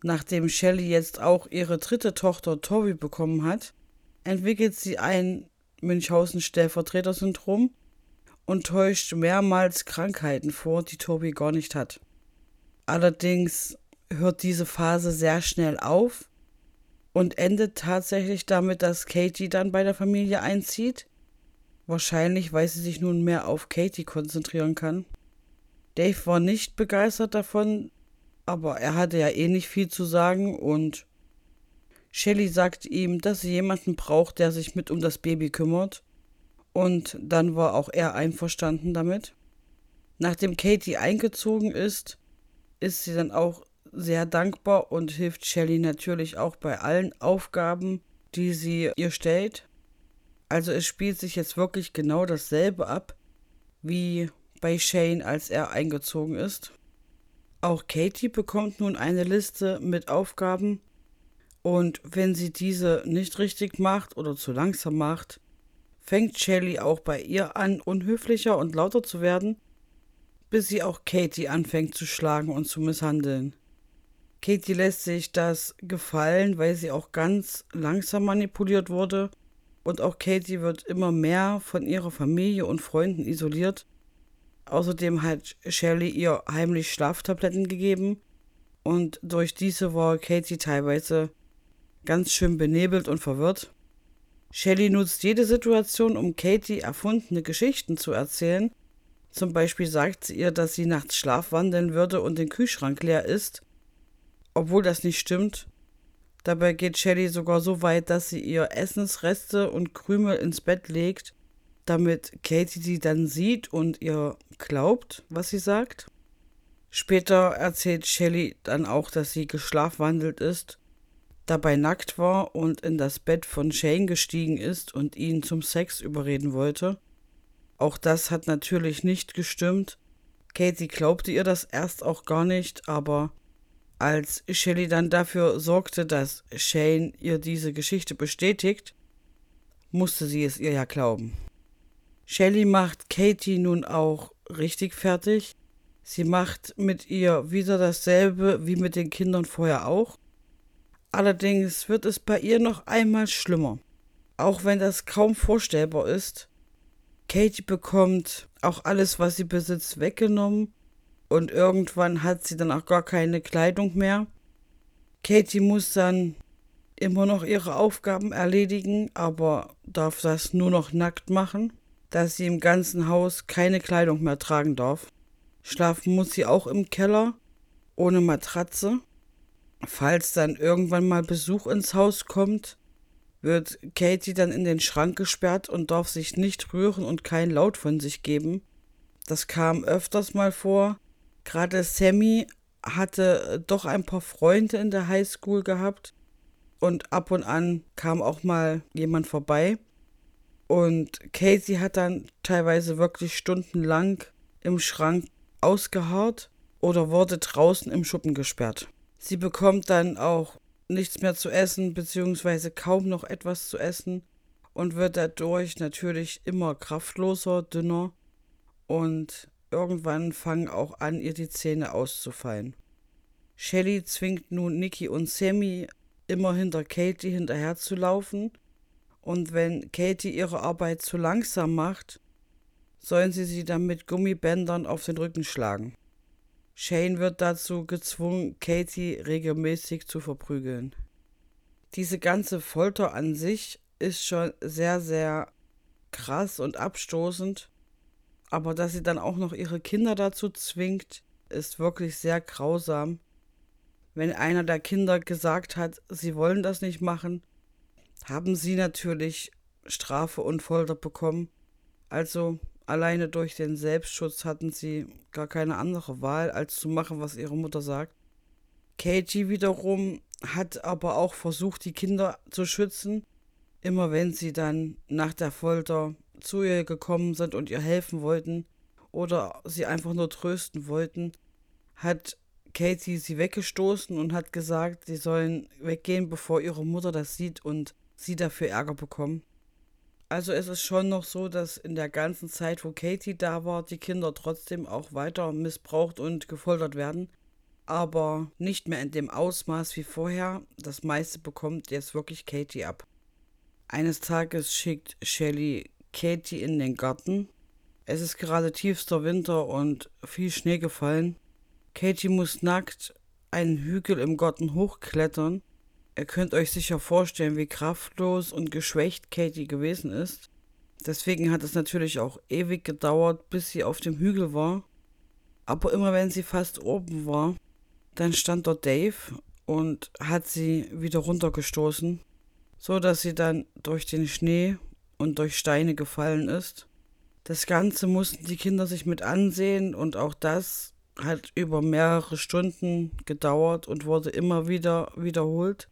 Nachdem Shelly jetzt auch ihre dritte Tochter Toby bekommen hat, entwickelt sie ein Münchhausen-Stellvertreter-Syndrom und täuscht mehrmals Krankheiten vor, die Toby gar nicht hat. Allerdings hört diese Phase sehr schnell auf und endet tatsächlich damit, dass Katie dann bei der Familie einzieht. Wahrscheinlich, weil sie sich nun mehr auf Katie konzentrieren kann. Dave war nicht begeistert davon, aber er hatte ja eh nicht viel zu sagen und Shelly sagt ihm, dass sie jemanden braucht, der sich mit um das Baby kümmert. Und dann war auch er einverstanden damit. Nachdem Katie eingezogen ist, ist sie dann auch sehr dankbar und hilft Shelley natürlich auch bei allen Aufgaben, die sie ihr stellt. Also es spielt sich jetzt wirklich genau dasselbe ab wie bei Shane, als er eingezogen ist. Auch Katie bekommt nun eine Liste mit Aufgaben und wenn sie diese nicht richtig macht oder zu langsam macht, fängt Shelly auch bei ihr an, unhöflicher und lauter zu werden, bis sie auch Katie anfängt zu schlagen und zu misshandeln. Katie lässt sich das gefallen, weil sie auch ganz langsam manipuliert wurde. Und auch Katie wird immer mehr von ihrer Familie und Freunden isoliert. Außerdem hat Shelley ihr heimlich Schlaftabletten gegeben. Und durch diese war Katie teilweise ganz schön benebelt und verwirrt. Shelley nutzt jede Situation, um Katie erfundene Geschichten zu erzählen. Zum Beispiel sagt sie ihr, dass sie nachts schlafwandeln würde und den Kühlschrank leer ist obwohl das nicht stimmt. Dabei geht Shelly sogar so weit, dass sie ihr Essensreste und Krümel ins Bett legt, damit Katie sie dann sieht und ihr glaubt, was sie sagt. Später erzählt Shelly dann auch, dass sie geschlafwandelt ist, dabei nackt war und in das Bett von Shane gestiegen ist und ihn zum Sex überreden wollte. Auch das hat natürlich nicht gestimmt. Katie glaubte ihr das erst auch gar nicht, aber als Shelley dann dafür sorgte, dass Shane ihr diese Geschichte bestätigt, musste sie es ihr ja glauben. Shelley macht Katie nun auch richtig fertig. Sie macht mit ihr wieder dasselbe wie mit den Kindern vorher auch. Allerdings wird es bei ihr noch einmal schlimmer. Auch wenn das kaum vorstellbar ist. Katie bekommt auch alles, was sie besitzt, weggenommen und irgendwann hat sie dann auch gar keine Kleidung mehr. Katie muss dann immer noch ihre Aufgaben erledigen, aber darf das nur noch nackt machen, dass sie im ganzen Haus keine Kleidung mehr tragen darf. Schlafen muss sie auch im Keller, ohne Matratze. Falls dann irgendwann mal Besuch ins Haus kommt, wird Katie dann in den Schrank gesperrt und darf sich nicht rühren und kein Laut von sich geben. Das kam öfters mal vor. Gerade Sammy hatte doch ein paar Freunde in der Highschool gehabt und ab und an kam auch mal jemand vorbei. Und Casey hat dann teilweise wirklich stundenlang im Schrank ausgeharrt oder wurde draußen im Schuppen gesperrt. Sie bekommt dann auch nichts mehr zu essen, beziehungsweise kaum noch etwas zu essen und wird dadurch natürlich immer kraftloser, dünner und irgendwann fangen auch an, ihr die Zähne auszufallen. Shelly zwingt nun Nikki und Sammy immer hinter Katie hinterherzulaufen und wenn Katie ihre Arbeit zu langsam macht, sollen sie sie dann mit Gummibändern auf den Rücken schlagen. Shane wird dazu gezwungen, Katie regelmäßig zu verprügeln. Diese ganze Folter an sich ist schon sehr, sehr krass und abstoßend, aber dass sie dann auch noch ihre Kinder dazu zwingt, ist wirklich sehr grausam. Wenn einer der Kinder gesagt hat, sie wollen das nicht machen, haben sie natürlich Strafe und Folter bekommen. Also Alleine durch den Selbstschutz hatten sie gar keine andere Wahl, als zu machen, was ihre Mutter sagt. Katie wiederum hat aber auch versucht, die Kinder zu schützen. Immer wenn sie dann nach der Folter zu ihr gekommen sind und ihr helfen wollten oder sie einfach nur trösten wollten, hat Katie sie weggestoßen und hat gesagt, sie sollen weggehen, bevor ihre Mutter das sieht und sie dafür Ärger bekommen. Also es ist schon noch so, dass in der ganzen Zeit, wo Katie da war, die Kinder trotzdem auch weiter missbraucht und gefoltert werden. Aber nicht mehr in dem Ausmaß wie vorher. Das meiste bekommt jetzt wirklich Katie ab. Eines Tages schickt Shelly Katie in den Garten. Es ist gerade tiefster Winter und viel Schnee gefallen. Katie muss nackt einen Hügel im Garten hochklettern Ihr könnt euch sicher vorstellen, wie kraftlos und geschwächt Katie gewesen ist. Deswegen hat es natürlich auch ewig gedauert, bis sie auf dem Hügel war. Aber immer wenn sie fast oben war, dann stand dort Dave und hat sie wieder runtergestoßen, so dass sie dann durch den Schnee und durch Steine gefallen ist. Das Ganze mussten die Kinder sich mit ansehen und auch das hat über mehrere Stunden gedauert und wurde immer wieder wiederholt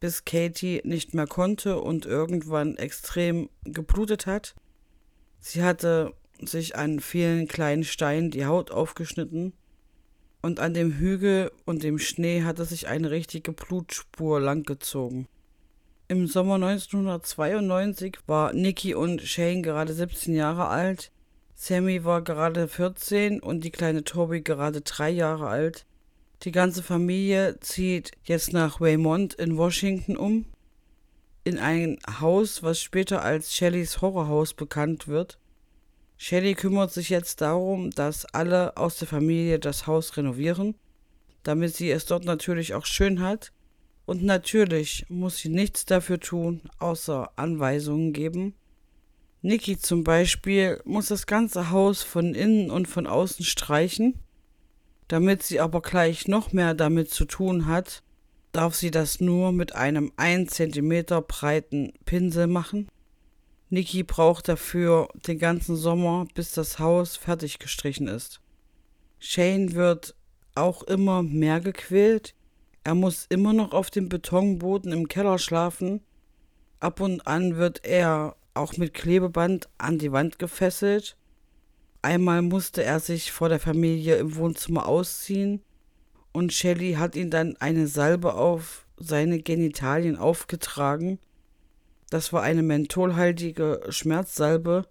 bis Katie nicht mehr konnte und irgendwann extrem geblutet hat. Sie hatte sich an vielen kleinen Steinen die Haut aufgeschnitten und an dem Hügel und dem Schnee hatte sich eine richtige Blutspur langgezogen. Im Sommer 1992 war Nikki und Shane gerade 17 Jahre alt, Sammy war gerade 14 und die kleine Toby gerade drei Jahre alt. Die ganze Familie zieht jetzt nach Waymont in Washington um, in ein Haus, was später als Shellys Horrorhaus bekannt wird. Shelly kümmert sich jetzt darum, dass alle aus der Familie das Haus renovieren, damit sie es dort natürlich auch schön hat. Und natürlich muss sie nichts dafür tun, außer Anweisungen geben. Nikki zum Beispiel muss das ganze Haus von innen und von außen streichen damit sie aber gleich noch mehr damit zu tun hat, darf sie das nur mit einem 1 cm breiten Pinsel machen. Niki braucht dafür den ganzen Sommer, bis das Haus fertig gestrichen ist. Shane wird auch immer mehr gequält. Er muss immer noch auf dem Betonboden im Keller schlafen. Ab und an wird er auch mit Klebeband an die Wand gefesselt. Einmal musste er sich vor der Familie im Wohnzimmer ausziehen und Shelley hat ihn dann eine Salbe auf seine Genitalien aufgetragen. Das war eine mentholhaltige Schmerzsalbe,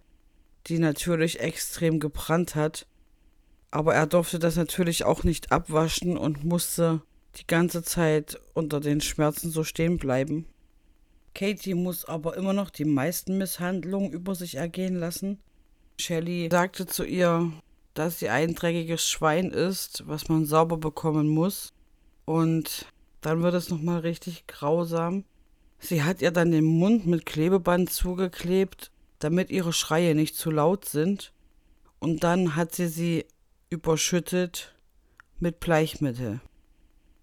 die natürlich extrem gebrannt hat. Aber er durfte das natürlich auch nicht abwaschen und musste die ganze Zeit unter den Schmerzen so stehen bleiben. Katie muss aber immer noch die meisten Misshandlungen über sich ergehen lassen. Shelley sagte zu ihr, dass sie ein dreckiges Schwein ist, was man sauber bekommen muss. Und dann wird es nochmal richtig grausam. Sie hat ihr dann den Mund mit Klebeband zugeklebt, damit ihre Schreie nicht zu laut sind. Und dann hat sie sie überschüttet mit Bleichmittel.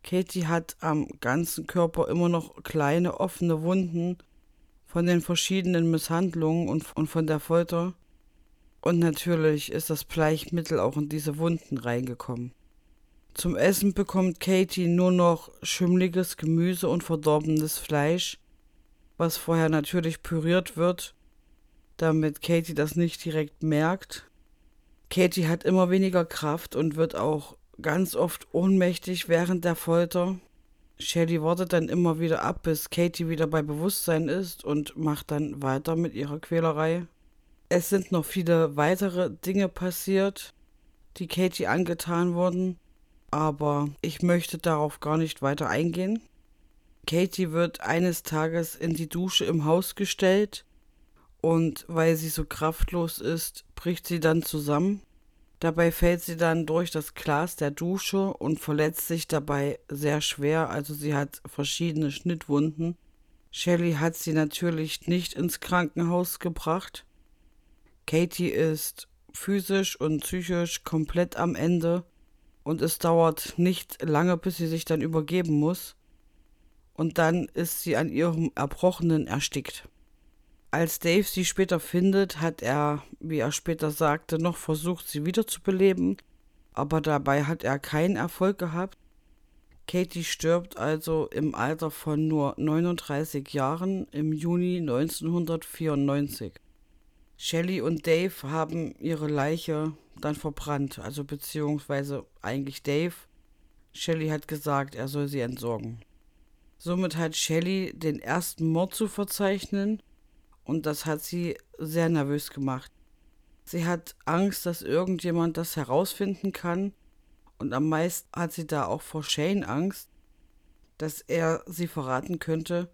Katie hat am ganzen Körper immer noch kleine offene Wunden von den verschiedenen Misshandlungen und, und von der Folter. Und natürlich ist das Bleichmittel auch in diese Wunden reingekommen. Zum Essen bekommt Katie nur noch schimmliges Gemüse und verdorbenes Fleisch, was vorher natürlich püriert wird, damit Katie das nicht direkt merkt. Katie hat immer weniger Kraft und wird auch ganz oft ohnmächtig während der Folter. Shelly wartet dann immer wieder ab, bis Katie wieder bei Bewusstsein ist und macht dann weiter mit ihrer Quälerei. Es sind noch viele weitere Dinge passiert, die Katie angetan wurden, aber ich möchte darauf gar nicht weiter eingehen. Katie wird eines Tages in die Dusche im Haus gestellt und weil sie so kraftlos ist, bricht sie dann zusammen Dabei fällt sie dann durch das Glas der Dusche und verletzt sich dabei sehr schwer, also sie hat verschiedene Schnittwunden. Shelley hat sie natürlich nicht ins Krankenhaus gebracht. Katie ist physisch und psychisch komplett am Ende und es dauert nicht lange, bis sie sich dann übergeben muss. Und dann ist sie an ihrem Erbrochenen erstickt. Als Dave sie später findet, hat er, wie er später sagte, noch versucht, sie wiederzubeleben, aber dabei hat er keinen Erfolg gehabt. Katie stirbt also im Alter von nur 39 Jahren im Juni 1994. Shelley und Dave haben ihre Leiche dann verbrannt, also beziehungsweise eigentlich Dave. Shelley hat gesagt, er soll sie entsorgen. Somit hat Shelley den ersten Mord zu verzeichnen und das hat sie sehr nervös gemacht. Sie hat Angst, dass irgendjemand das herausfinden kann und am meisten hat sie da auch vor Shane Angst, dass er sie verraten könnte,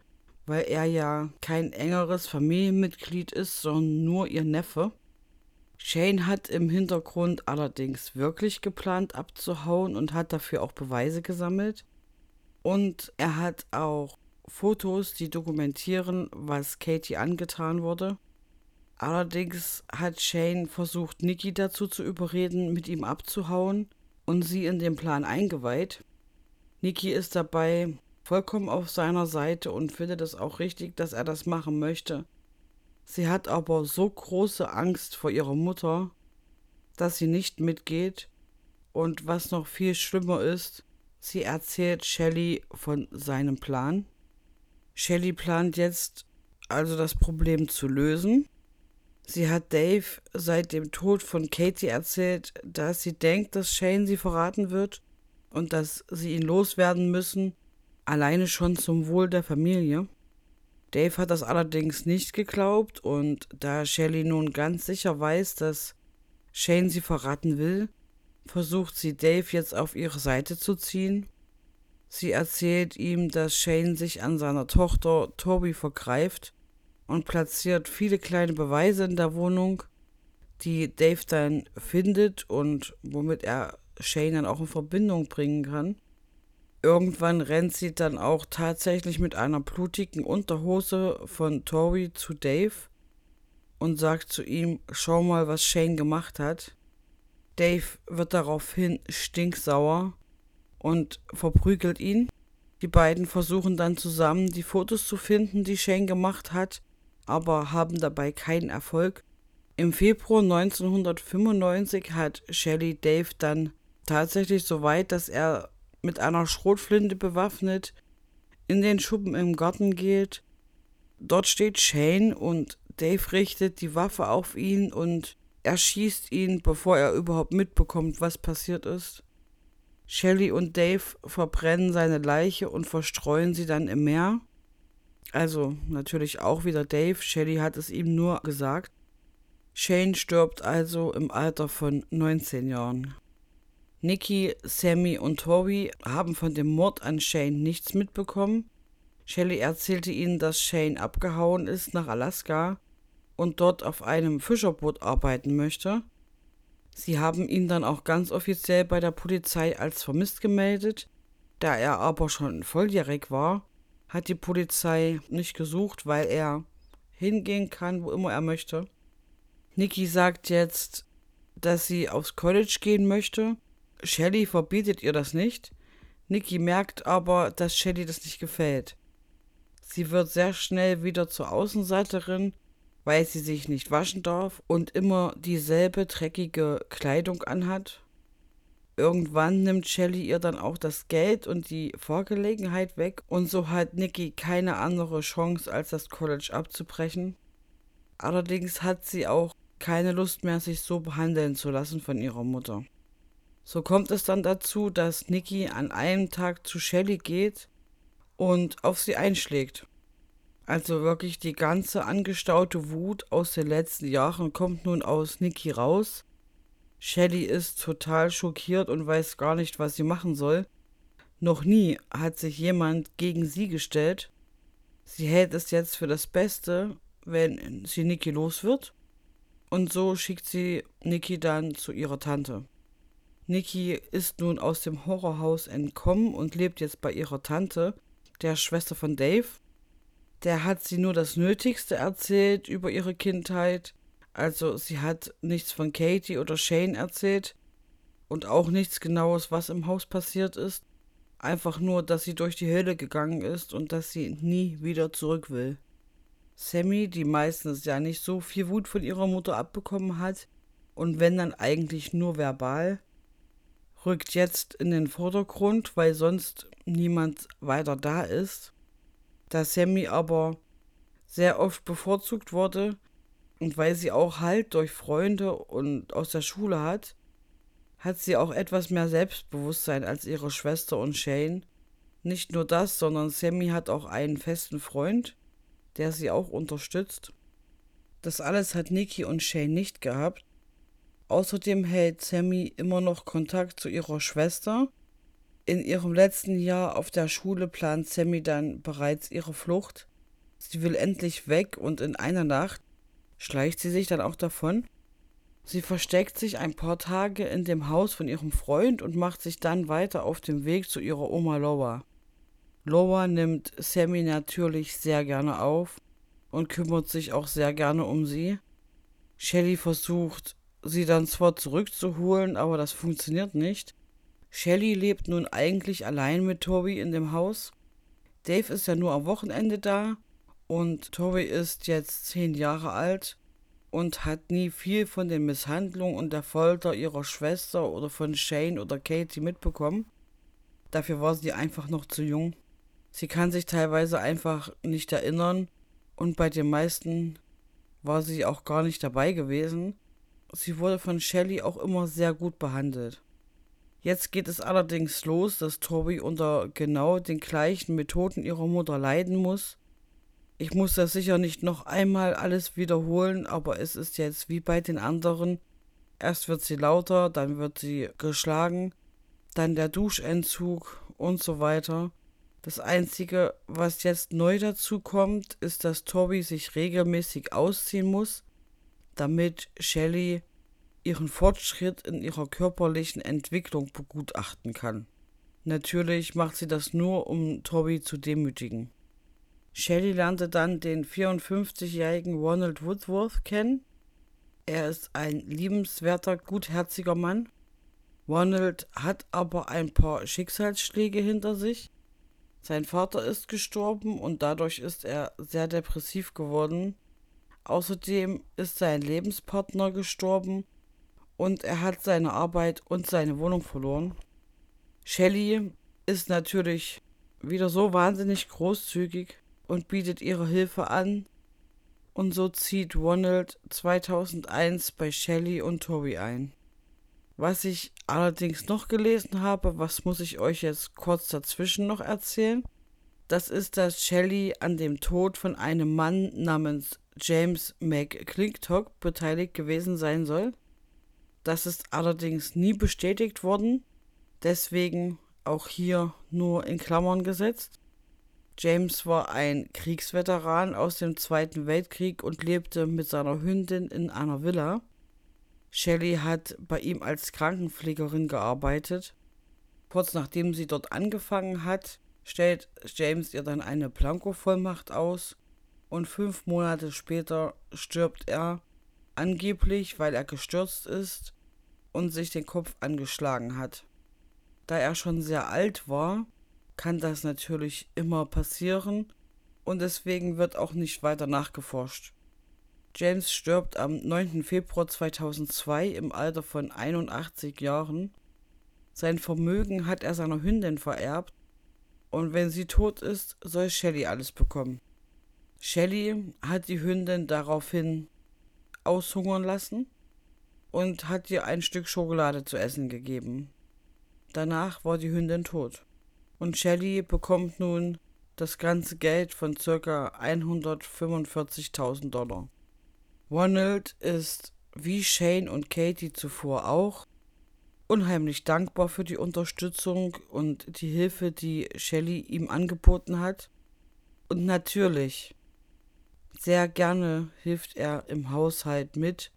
weil er ja kein engeres Familienmitglied ist, sondern nur ihr Neffe. Shane hat im Hintergrund allerdings wirklich geplant abzuhauen und hat dafür auch Beweise gesammelt. Und er hat auch Fotos, die dokumentieren, was Katie angetan wurde. Allerdings hat Shane versucht, Nikki dazu zu überreden, mit ihm abzuhauen und sie in den Plan eingeweiht. Nikki ist dabei vollkommen auf seiner Seite und findet es auch richtig, dass er das machen möchte. Sie hat aber so große Angst vor ihrer Mutter, dass sie nicht mitgeht und was noch viel schlimmer ist, sie erzählt Shelley von seinem Plan. Shelley plant jetzt also das Problem zu lösen. Sie hat Dave seit dem Tod von Katie erzählt, dass sie denkt, dass Shane sie verraten wird und dass sie ihn loswerden müssen, alleine schon zum Wohl der Familie. Dave hat das allerdings nicht geglaubt und da Shelley nun ganz sicher weiß, dass Shane sie verraten will, versucht sie Dave jetzt auf ihre Seite zu ziehen Sie erzählt ihm, dass Shane sich an seiner Tochter Toby vergreift und platziert viele kleine Beweise in der Wohnung, die Dave dann findet und womit er Shane dann auch in Verbindung bringen kann. Irgendwann rennt sie dann auch tatsächlich mit einer blutigen Unterhose von Toby zu Dave und sagt zu ihm, schau mal, was Shane gemacht hat. Dave wird daraufhin stinksauer und verprügelt ihn. Die beiden versuchen dann zusammen die Fotos zu finden, die Shane gemacht hat, aber haben dabei keinen Erfolg. Im Februar 1995 hat Shelly Dave dann tatsächlich so weit, dass er mit einer Schrotflinte bewaffnet in den Schuppen im Garten geht. Dort steht Shane und Dave richtet die Waffe auf ihn und erschießt ihn, bevor er überhaupt mitbekommt, was passiert ist. Shelly und Dave verbrennen seine Leiche und verstreuen sie dann im Meer. Also natürlich auch wieder Dave. Shelly hat es ihm nur gesagt. Shane stirbt also im Alter von 19 Jahren. Nikki, Sammy und Tori haben von dem Mord an Shane nichts mitbekommen. Shelly erzählte ihnen, dass Shane abgehauen ist nach Alaska und dort auf einem Fischerboot arbeiten möchte. Sie haben ihn dann auch ganz offiziell bei der Polizei als vermisst gemeldet. Da er aber schon volljährig war, hat die Polizei nicht gesucht, weil er hingehen kann, wo immer er möchte. Nikki sagt jetzt, dass sie aufs College gehen möchte. Shelly verbietet ihr das nicht. Nikki merkt aber, dass Shelly das nicht gefällt. Sie wird sehr schnell wieder zur Außenseiterin weil sie sich nicht waschen darf und immer dieselbe dreckige Kleidung anhat. Irgendwann nimmt Shelly ihr dann auch das Geld und die Vorgelegenheit weg und so hat Nikki keine andere Chance, als das College abzubrechen. Allerdings hat sie auch keine Lust mehr, sich so behandeln zu lassen von ihrer Mutter. So kommt es dann dazu, dass Nikki an einem Tag zu Shelly geht und auf sie einschlägt. Also wirklich die ganze angestaute Wut aus den letzten Jahren kommt nun aus Nikki raus. Shelly ist total schockiert und weiß gar nicht, was sie machen soll. Noch nie hat sich jemand gegen sie gestellt. Sie hält es jetzt für das Beste, wenn sie Nikki los wird. Und so schickt sie Nikki dann zu ihrer Tante. Nikki ist nun aus dem Horrorhaus entkommen und lebt jetzt bei ihrer Tante, der Schwester von Dave der hat sie nur das Nötigste erzählt über ihre Kindheit. Also sie hat nichts von Katie oder Shane erzählt und auch nichts Genaues, was im Haus passiert ist. Einfach nur, dass sie durch die Hölle gegangen ist und dass sie nie wieder zurück will. Sammy, die meistens ja nicht so viel Wut von ihrer Mutter abbekommen hat, und wenn dann eigentlich nur verbal, rückt jetzt in den Vordergrund, weil sonst niemand weiter da ist da Sammy aber sehr oft bevorzugt wurde und weil sie auch Halt durch Freunde und aus der Schule hat, hat sie auch etwas mehr Selbstbewusstsein als ihre Schwester und Shane. Nicht nur das, sondern Sammy hat auch einen festen Freund, der sie auch unterstützt. Das alles hat Nikki und Shane nicht gehabt. Außerdem hält Sammy immer noch Kontakt zu ihrer Schwester, in ihrem letzten Jahr auf der Schule plant Sammy dann bereits ihre Flucht. Sie will endlich weg und in einer Nacht schleicht sie sich dann auch davon. Sie versteckt sich ein paar Tage in dem Haus von ihrem Freund und macht sich dann weiter auf dem Weg zu ihrer Oma Loa. Loa nimmt Sammy natürlich sehr gerne auf und kümmert sich auch sehr gerne um sie. Shelly versucht, sie dann zwar zurückzuholen, aber das funktioniert nicht. Shelly lebt nun eigentlich allein mit Toby in dem Haus. Dave ist ja nur am Wochenende da und Toby ist jetzt zehn Jahre alt und hat nie viel von den Misshandlungen und der Folter ihrer Schwester oder von Shane oder Katie mitbekommen. Dafür war sie einfach noch zu jung. Sie kann sich teilweise einfach nicht erinnern und bei den meisten war sie auch gar nicht dabei gewesen. Sie wurde von Shelly auch immer sehr gut behandelt. Jetzt geht es allerdings los, dass Toby unter genau den gleichen Methoden ihrer Mutter leiden muss. Ich muss das sicher nicht noch einmal alles wiederholen, aber es ist jetzt wie bei den anderen. Erst wird sie lauter, dann wird sie geschlagen, dann der Duschentzug und so weiter. Das Einzige, was jetzt neu dazu kommt, ist, dass Toby sich regelmäßig ausziehen muss, damit Shelly ihren Fortschritt in ihrer körperlichen Entwicklung begutachten kann. Natürlich macht sie das nur, um Toby zu demütigen. Shelley lernte dann den 54-jährigen Ronald Woodworth kennen. Er ist ein liebenswerter, gutherziger Mann. Ronald hat aber ein paar Schicksalsschläge hinter sich. Sein Vater ist gestorben und dadurch ist er sehr depressiv geworden. Außerdem ist sein Lebenspartner gestorben und er hat seine Arbeit und seine Wohnung verloren. Shelly ist natürlich wieder so wahnsinnig großzügig und bietet ihre Hilfe an. und so zieht Ronald 2001 bei Shelley und Toby ein. Was ich allerdings noch gelesen habe, was muss ich euch jetzt kurz dazwischen noch erzählen? Das ist, dass Shelley an dem Tod von einem Mann namens James McClintock beteiligt gewesen sein soll. Das ist allerdings nie bestätigt worden, deswegen auch hier nur in Klammern gesetzt. James war ein Kriegsveteran aus dem Zweiten Weltkrieg und lebte mit seiner Hündin in einer Villa. Shelley hat bei ihm als Krankenpflegerin gearbeitet. Kurz nachdem sie dort angefangen hat, stellt James ihr dann eine Blanko-Vollmacht aus und fünf Monate später stirbt er, angeblich weil er gestürzt ist und sich den Kopf angeschlagen hat. Da er schon sehr alt war, kann das natürlich immer passieren und deswegen wird auch nicht weiter nachgeforscht. James stirbt am 9. Februar 2002 im Alter von 81 Jahren. Sein Vermögen hat er seiner Hündin vererbt und wenn sie tot ist, soll Shelley alles bekommen. Shelley hat die Hündin daraufhin aushungern lassen und hat ihr ein Stück Schokolade zu essen gegeben. Danach war die Hündin tot und Shelley bekommt nun das ganze Geld von ca. 145.000 Dollar. Ronald ist, wie Shane und Katie zuvor auch, unheimlich dankbar für die Unterstützung und die Hilfe, die Shelley ihm angeboten hat. Und natürlich, sehr gerne hilft er im Haushalt mit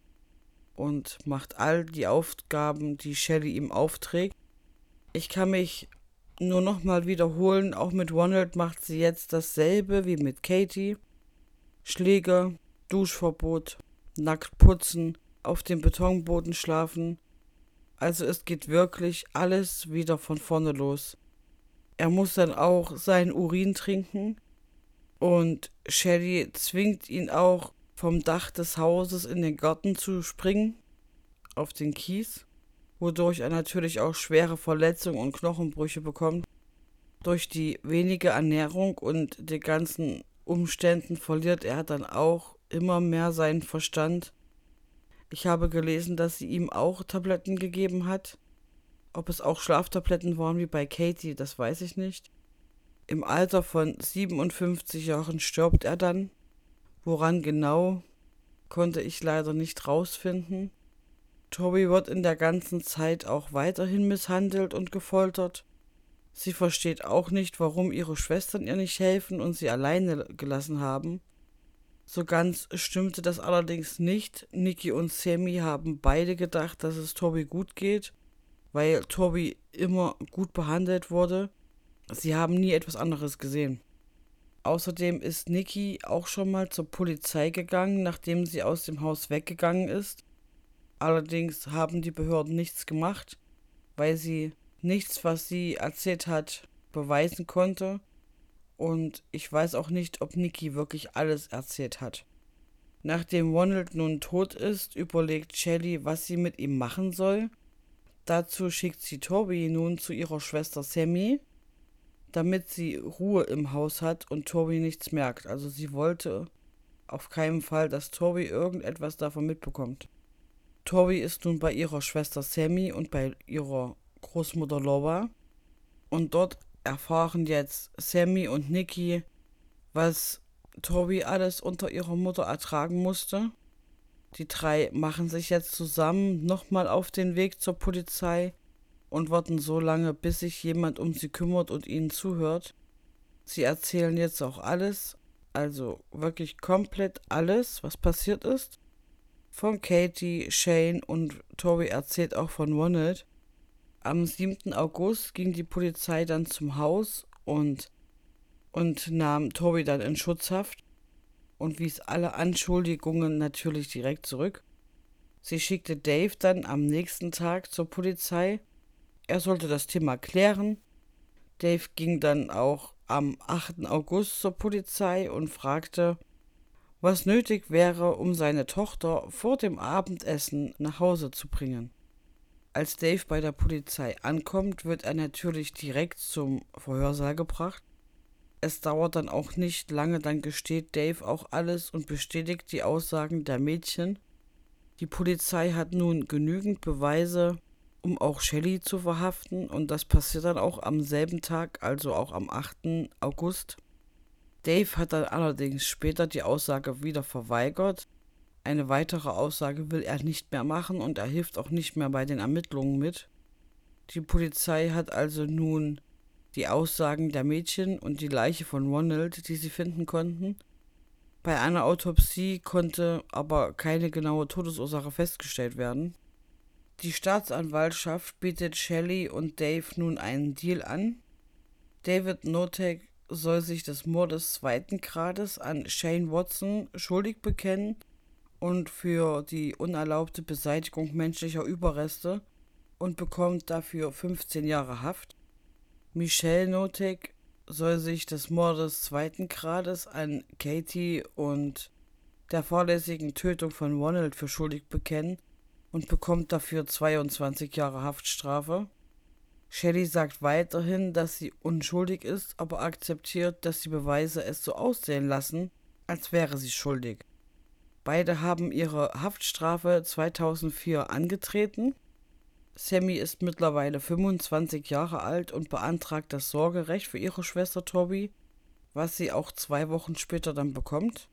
und macht all die Aufgaben, die Shelley ihm aufträgt. Ich kann mich nur nochmal wiederholen, auch mit Ronald macht sie jetzt dasselbe wie mit Katie. Schläge, Duschverbot, nackt putzen, auf dem Betonboden schlafen. Also es geht wirklich alles wieder von vorne los. Er muss dann auch seinen Urin trinken und Shelly zwingt ihn auch vom Dach des Hauses in den Garten zu springen, auf den Kies wodurch er natürlich auch schwere Verletzungen und Knochenbrüche bekommt. Durch die wenige Ernährung und die ganzen Umständen verliert er dann auch immer mehr seinen Verstand. Ich habe gelesen, dass sie ihm auch Tabletten gegeben hat. Ob es auch Schlaftabletten waren wie bei Katie, das weiß ich nicht. Im Alter von 57 Jahren stirbt er dann. Woran genau, konnte ich leider nicht rausfinden. Toby wird in der ganzen Zeit auch weiterhin misshandelt und gefoltert. Sie versteht auch nicht, warum ihre Schwestern ihr nicht helfen und sie alleine gelassen haben. So ganz stimmte das allerdings nicht. Nikki und Sammy haben beide gedacht, dass es Toby gut geht, weil Toby immer gut behandelt wurde. Sie haben nie etwas anderes gesehen. Außerdem ist Nikki auch schon mal zur Polizei gegangen, nachdem sie aus dem Haus weggegangen ist. Allerdings haben die Behörden nichts gemacht, weil sie nichts, was sie erzählt hat, beweisen konnte. Und ich weiß auch nicht, ob Nikki wirklich alles erzählt hat. Nachdem Ronald nun tot ist, überlegt Shelly, was sie mit ihm machen soll. Dazu schickt sie Toby nun zu ihrer Schwester Sammy, damit sie Ruhe im Haus hat und Toby nichts merkt. Also sie wollte auf keinen Fall, dass Toby irgendetwas davon mitbekommt. Tori ist nun bei ihrer Schwester Sammy und bei ihrer Großmutter Laura. Und dort erfahren jetzt Sammy und Nikki, was Tori alles unter ihrer Mutter ertragen musste. Die drei machen sich jetzt zusammen nochmal auf den Weg zur Polizei und warten so lange, bis sich jemand um sie kümmert und ihnen zuhört. Sie erzählen jetzt auch alles, also wirklich komplett alles, was passiert ist von Katie, Shane und Tori erzählt auch von Ronald. Am 7. August ging die Polizei dann zum Haus und, und nahm Tori dann in Schutzhaft und wies alle Anschuldigungen natürlich direkt zurück. Sie schickte Dave dann am nächsten Tag zur Polizei. Er sollte das Thema klären. Dave ging dann auch am 8. August zur Polizei und fragte, was nötig wäre, um seine Tochter vor dem Abendessen nach Hause zu bringen. Als Dave bei der Polizei ankommt, wird er natürlich direkt zum Verhörsaal gebracht. es dauert dann auch nicht lange, dann gesteht Dave auch alles und bestätigt die Aussagen der Mädchen. Die Polizei hat nun genügend Beweise, um auch Shelly zu verhaften und das passiert dann auch am selben Tag, also auch am 8. August. Dave hat dann allerdings später die Aussage wieder verweigert. Eine weitere Aussage will er nicht mehr machen und er hilft auch nicht mehr bei den Ermittlungen mit. Die Polizei hat also nun die Aussagen der Mädchen und die Leiche von Ronald, die sie finden konnten. Bei einer Autopsie konnte aber keine genaue Todesursache festgestellt werden. Die Staatsanwaltschaft bietet Shelley und Dave nun einen Deal an. David Notek soll sich des Mordes zweiten Grades an Shane Watson schuldig bekennen und für die unerlaubte Beseitigung menschlicher Überreste und bekommt dafür 15 Jahre Haft. Michelle Notek soll sich des Mordes zweiten Grades an Katie und der vorlässigen Tötung von Ronald für schuldig bekennen und bekommt dafür 22 Jahre Haftstrafe. Shelley sagt weiterhin, dass sie unschuldig ist, aber akzeptiert, dass die Beweise es so aussehen lassen, als wäre sie schuldig. Beide haben ihre Haftstrafe 2004 angetreten Sammy ist mittlerweile 25 Jahre alt und beantragt das Sorgerecht für ihre Schwester Toby, was sie auch zwei Wochen später dann bekommt.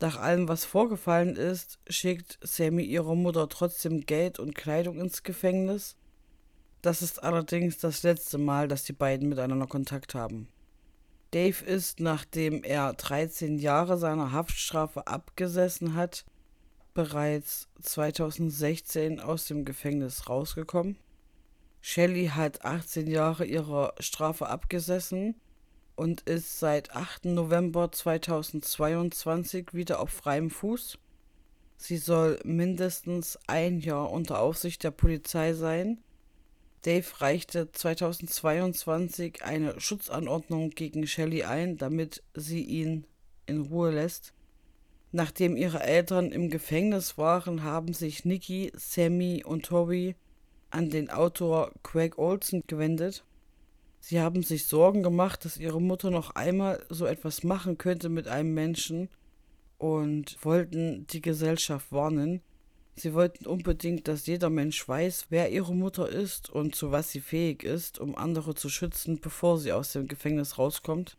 Nach allem, was vorgefallen ist, schickt Sammy ihrer Mutter trotzdem Geld und Kleidung ins Gefängnis. Das ist allerdings das letzte Mal, dass die beiden miteinander Kontakt haben. Dave ist, nachdem er 13 Jahre seiner Haftstrafe abgesessen hat, bereits 2016 aus dem Gefängnis rausgekommen. Shelley hat 18 Jahre ihrer Strafe abgesessen und ist seit 8. November 2022 wieder auf freiem Fuß. Sie soll mindestens ein Jahr unter Aufsicht der Polizei sein. Dave reichte 2022 eine Schutzanordnung gegen Shelley ein, damit sie ihn in Ruhe lässt. Nachdem ihre Eltern im Gefängnis waren, haben sich Nikki, Sammy und Toby an den Autor Craig Olson gewendet. Sie haben sich Sorgen gemacht, dass ihre Mutter noch einmal so etwas machen könnte mit einem Menschen und wollten die Gesellschaft warnen. Sie wollten unbedingt, dass jeder Mensch weiß, wer ihre Mutter ist und zu was sie fähig ist, um andere zu schützen, bevor sie aus dem Gefängnis rauskommt.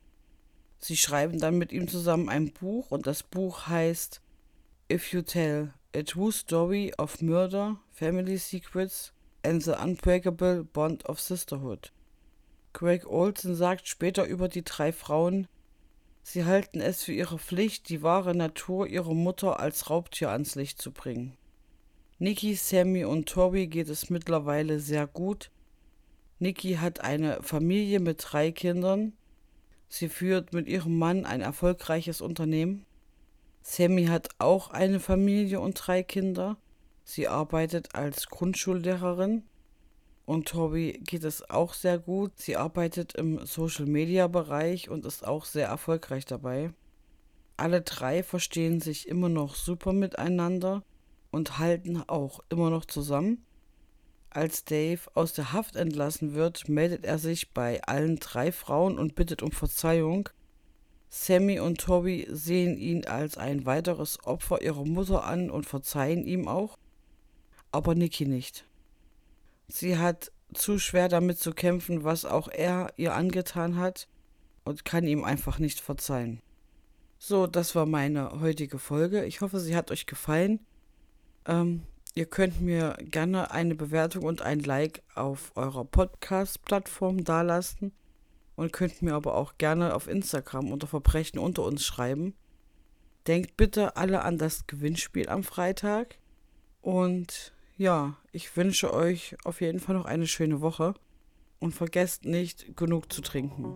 Sie schreiben dann mit ihm zusammen ein Buch und das Buch heißt If You Tell A True Story of Murder, Family Secrets and the Unbreakable Bond of Sisterhood. Craig Olsen sagt später über die drei Frauen, sie halten es für ihre Pflicht, die wahre Natur ihrer Mutter als Raubtier ans Licht zu bringen. Nikki, Sammy und Toby geht es mittlerweile sehr gut. Nikki hat eine Familie mit drei Kindern Sie führt mit ihrem Mann ein erfolgreiches Unternehmen. Sammy hat auch eine Familie und drei Kinder. Sie arbeitet als Grundschullehrerin. Und Toby geht es auch sehr gut. Sie arbeitet im Social-Media-Bereich und ist auch sehr erfolgreich dabei. Alle drei verstehen sich immer noch super miteinander und halten auch immer noch zusammen. Als Dave aus der Haft entlassen wird, meldet er sich bei allen drei Frauen und bittet um Verzeihung. Sammy und Toby sehen ihn als ein weiteres Opfer ihrer Mutter an und verzeihen ihm auch, aber Nikki nicht. Sie hat zu schwer damit zu kämpfen, was auch er ihr angetan hat und kann ihm einfach nicht verzeihen. So, das war meine heutige Folge. Ich hoffe, sie hat euch gefallen. Ähm, Ihr könnt mir gerne eine Bewertung und ein Like auf eurer Podcast-Plattform dalassen und könnt mir aber auch gerne auf Instagram unter Verbrechen unter uns schreiben. Denkt bitte alle an das Gewinnspiel am Freitag. Und ja, ich wünsche euch auf jeden Fall noch eine schöne Woche und vergesst nicht, genug zu trinken.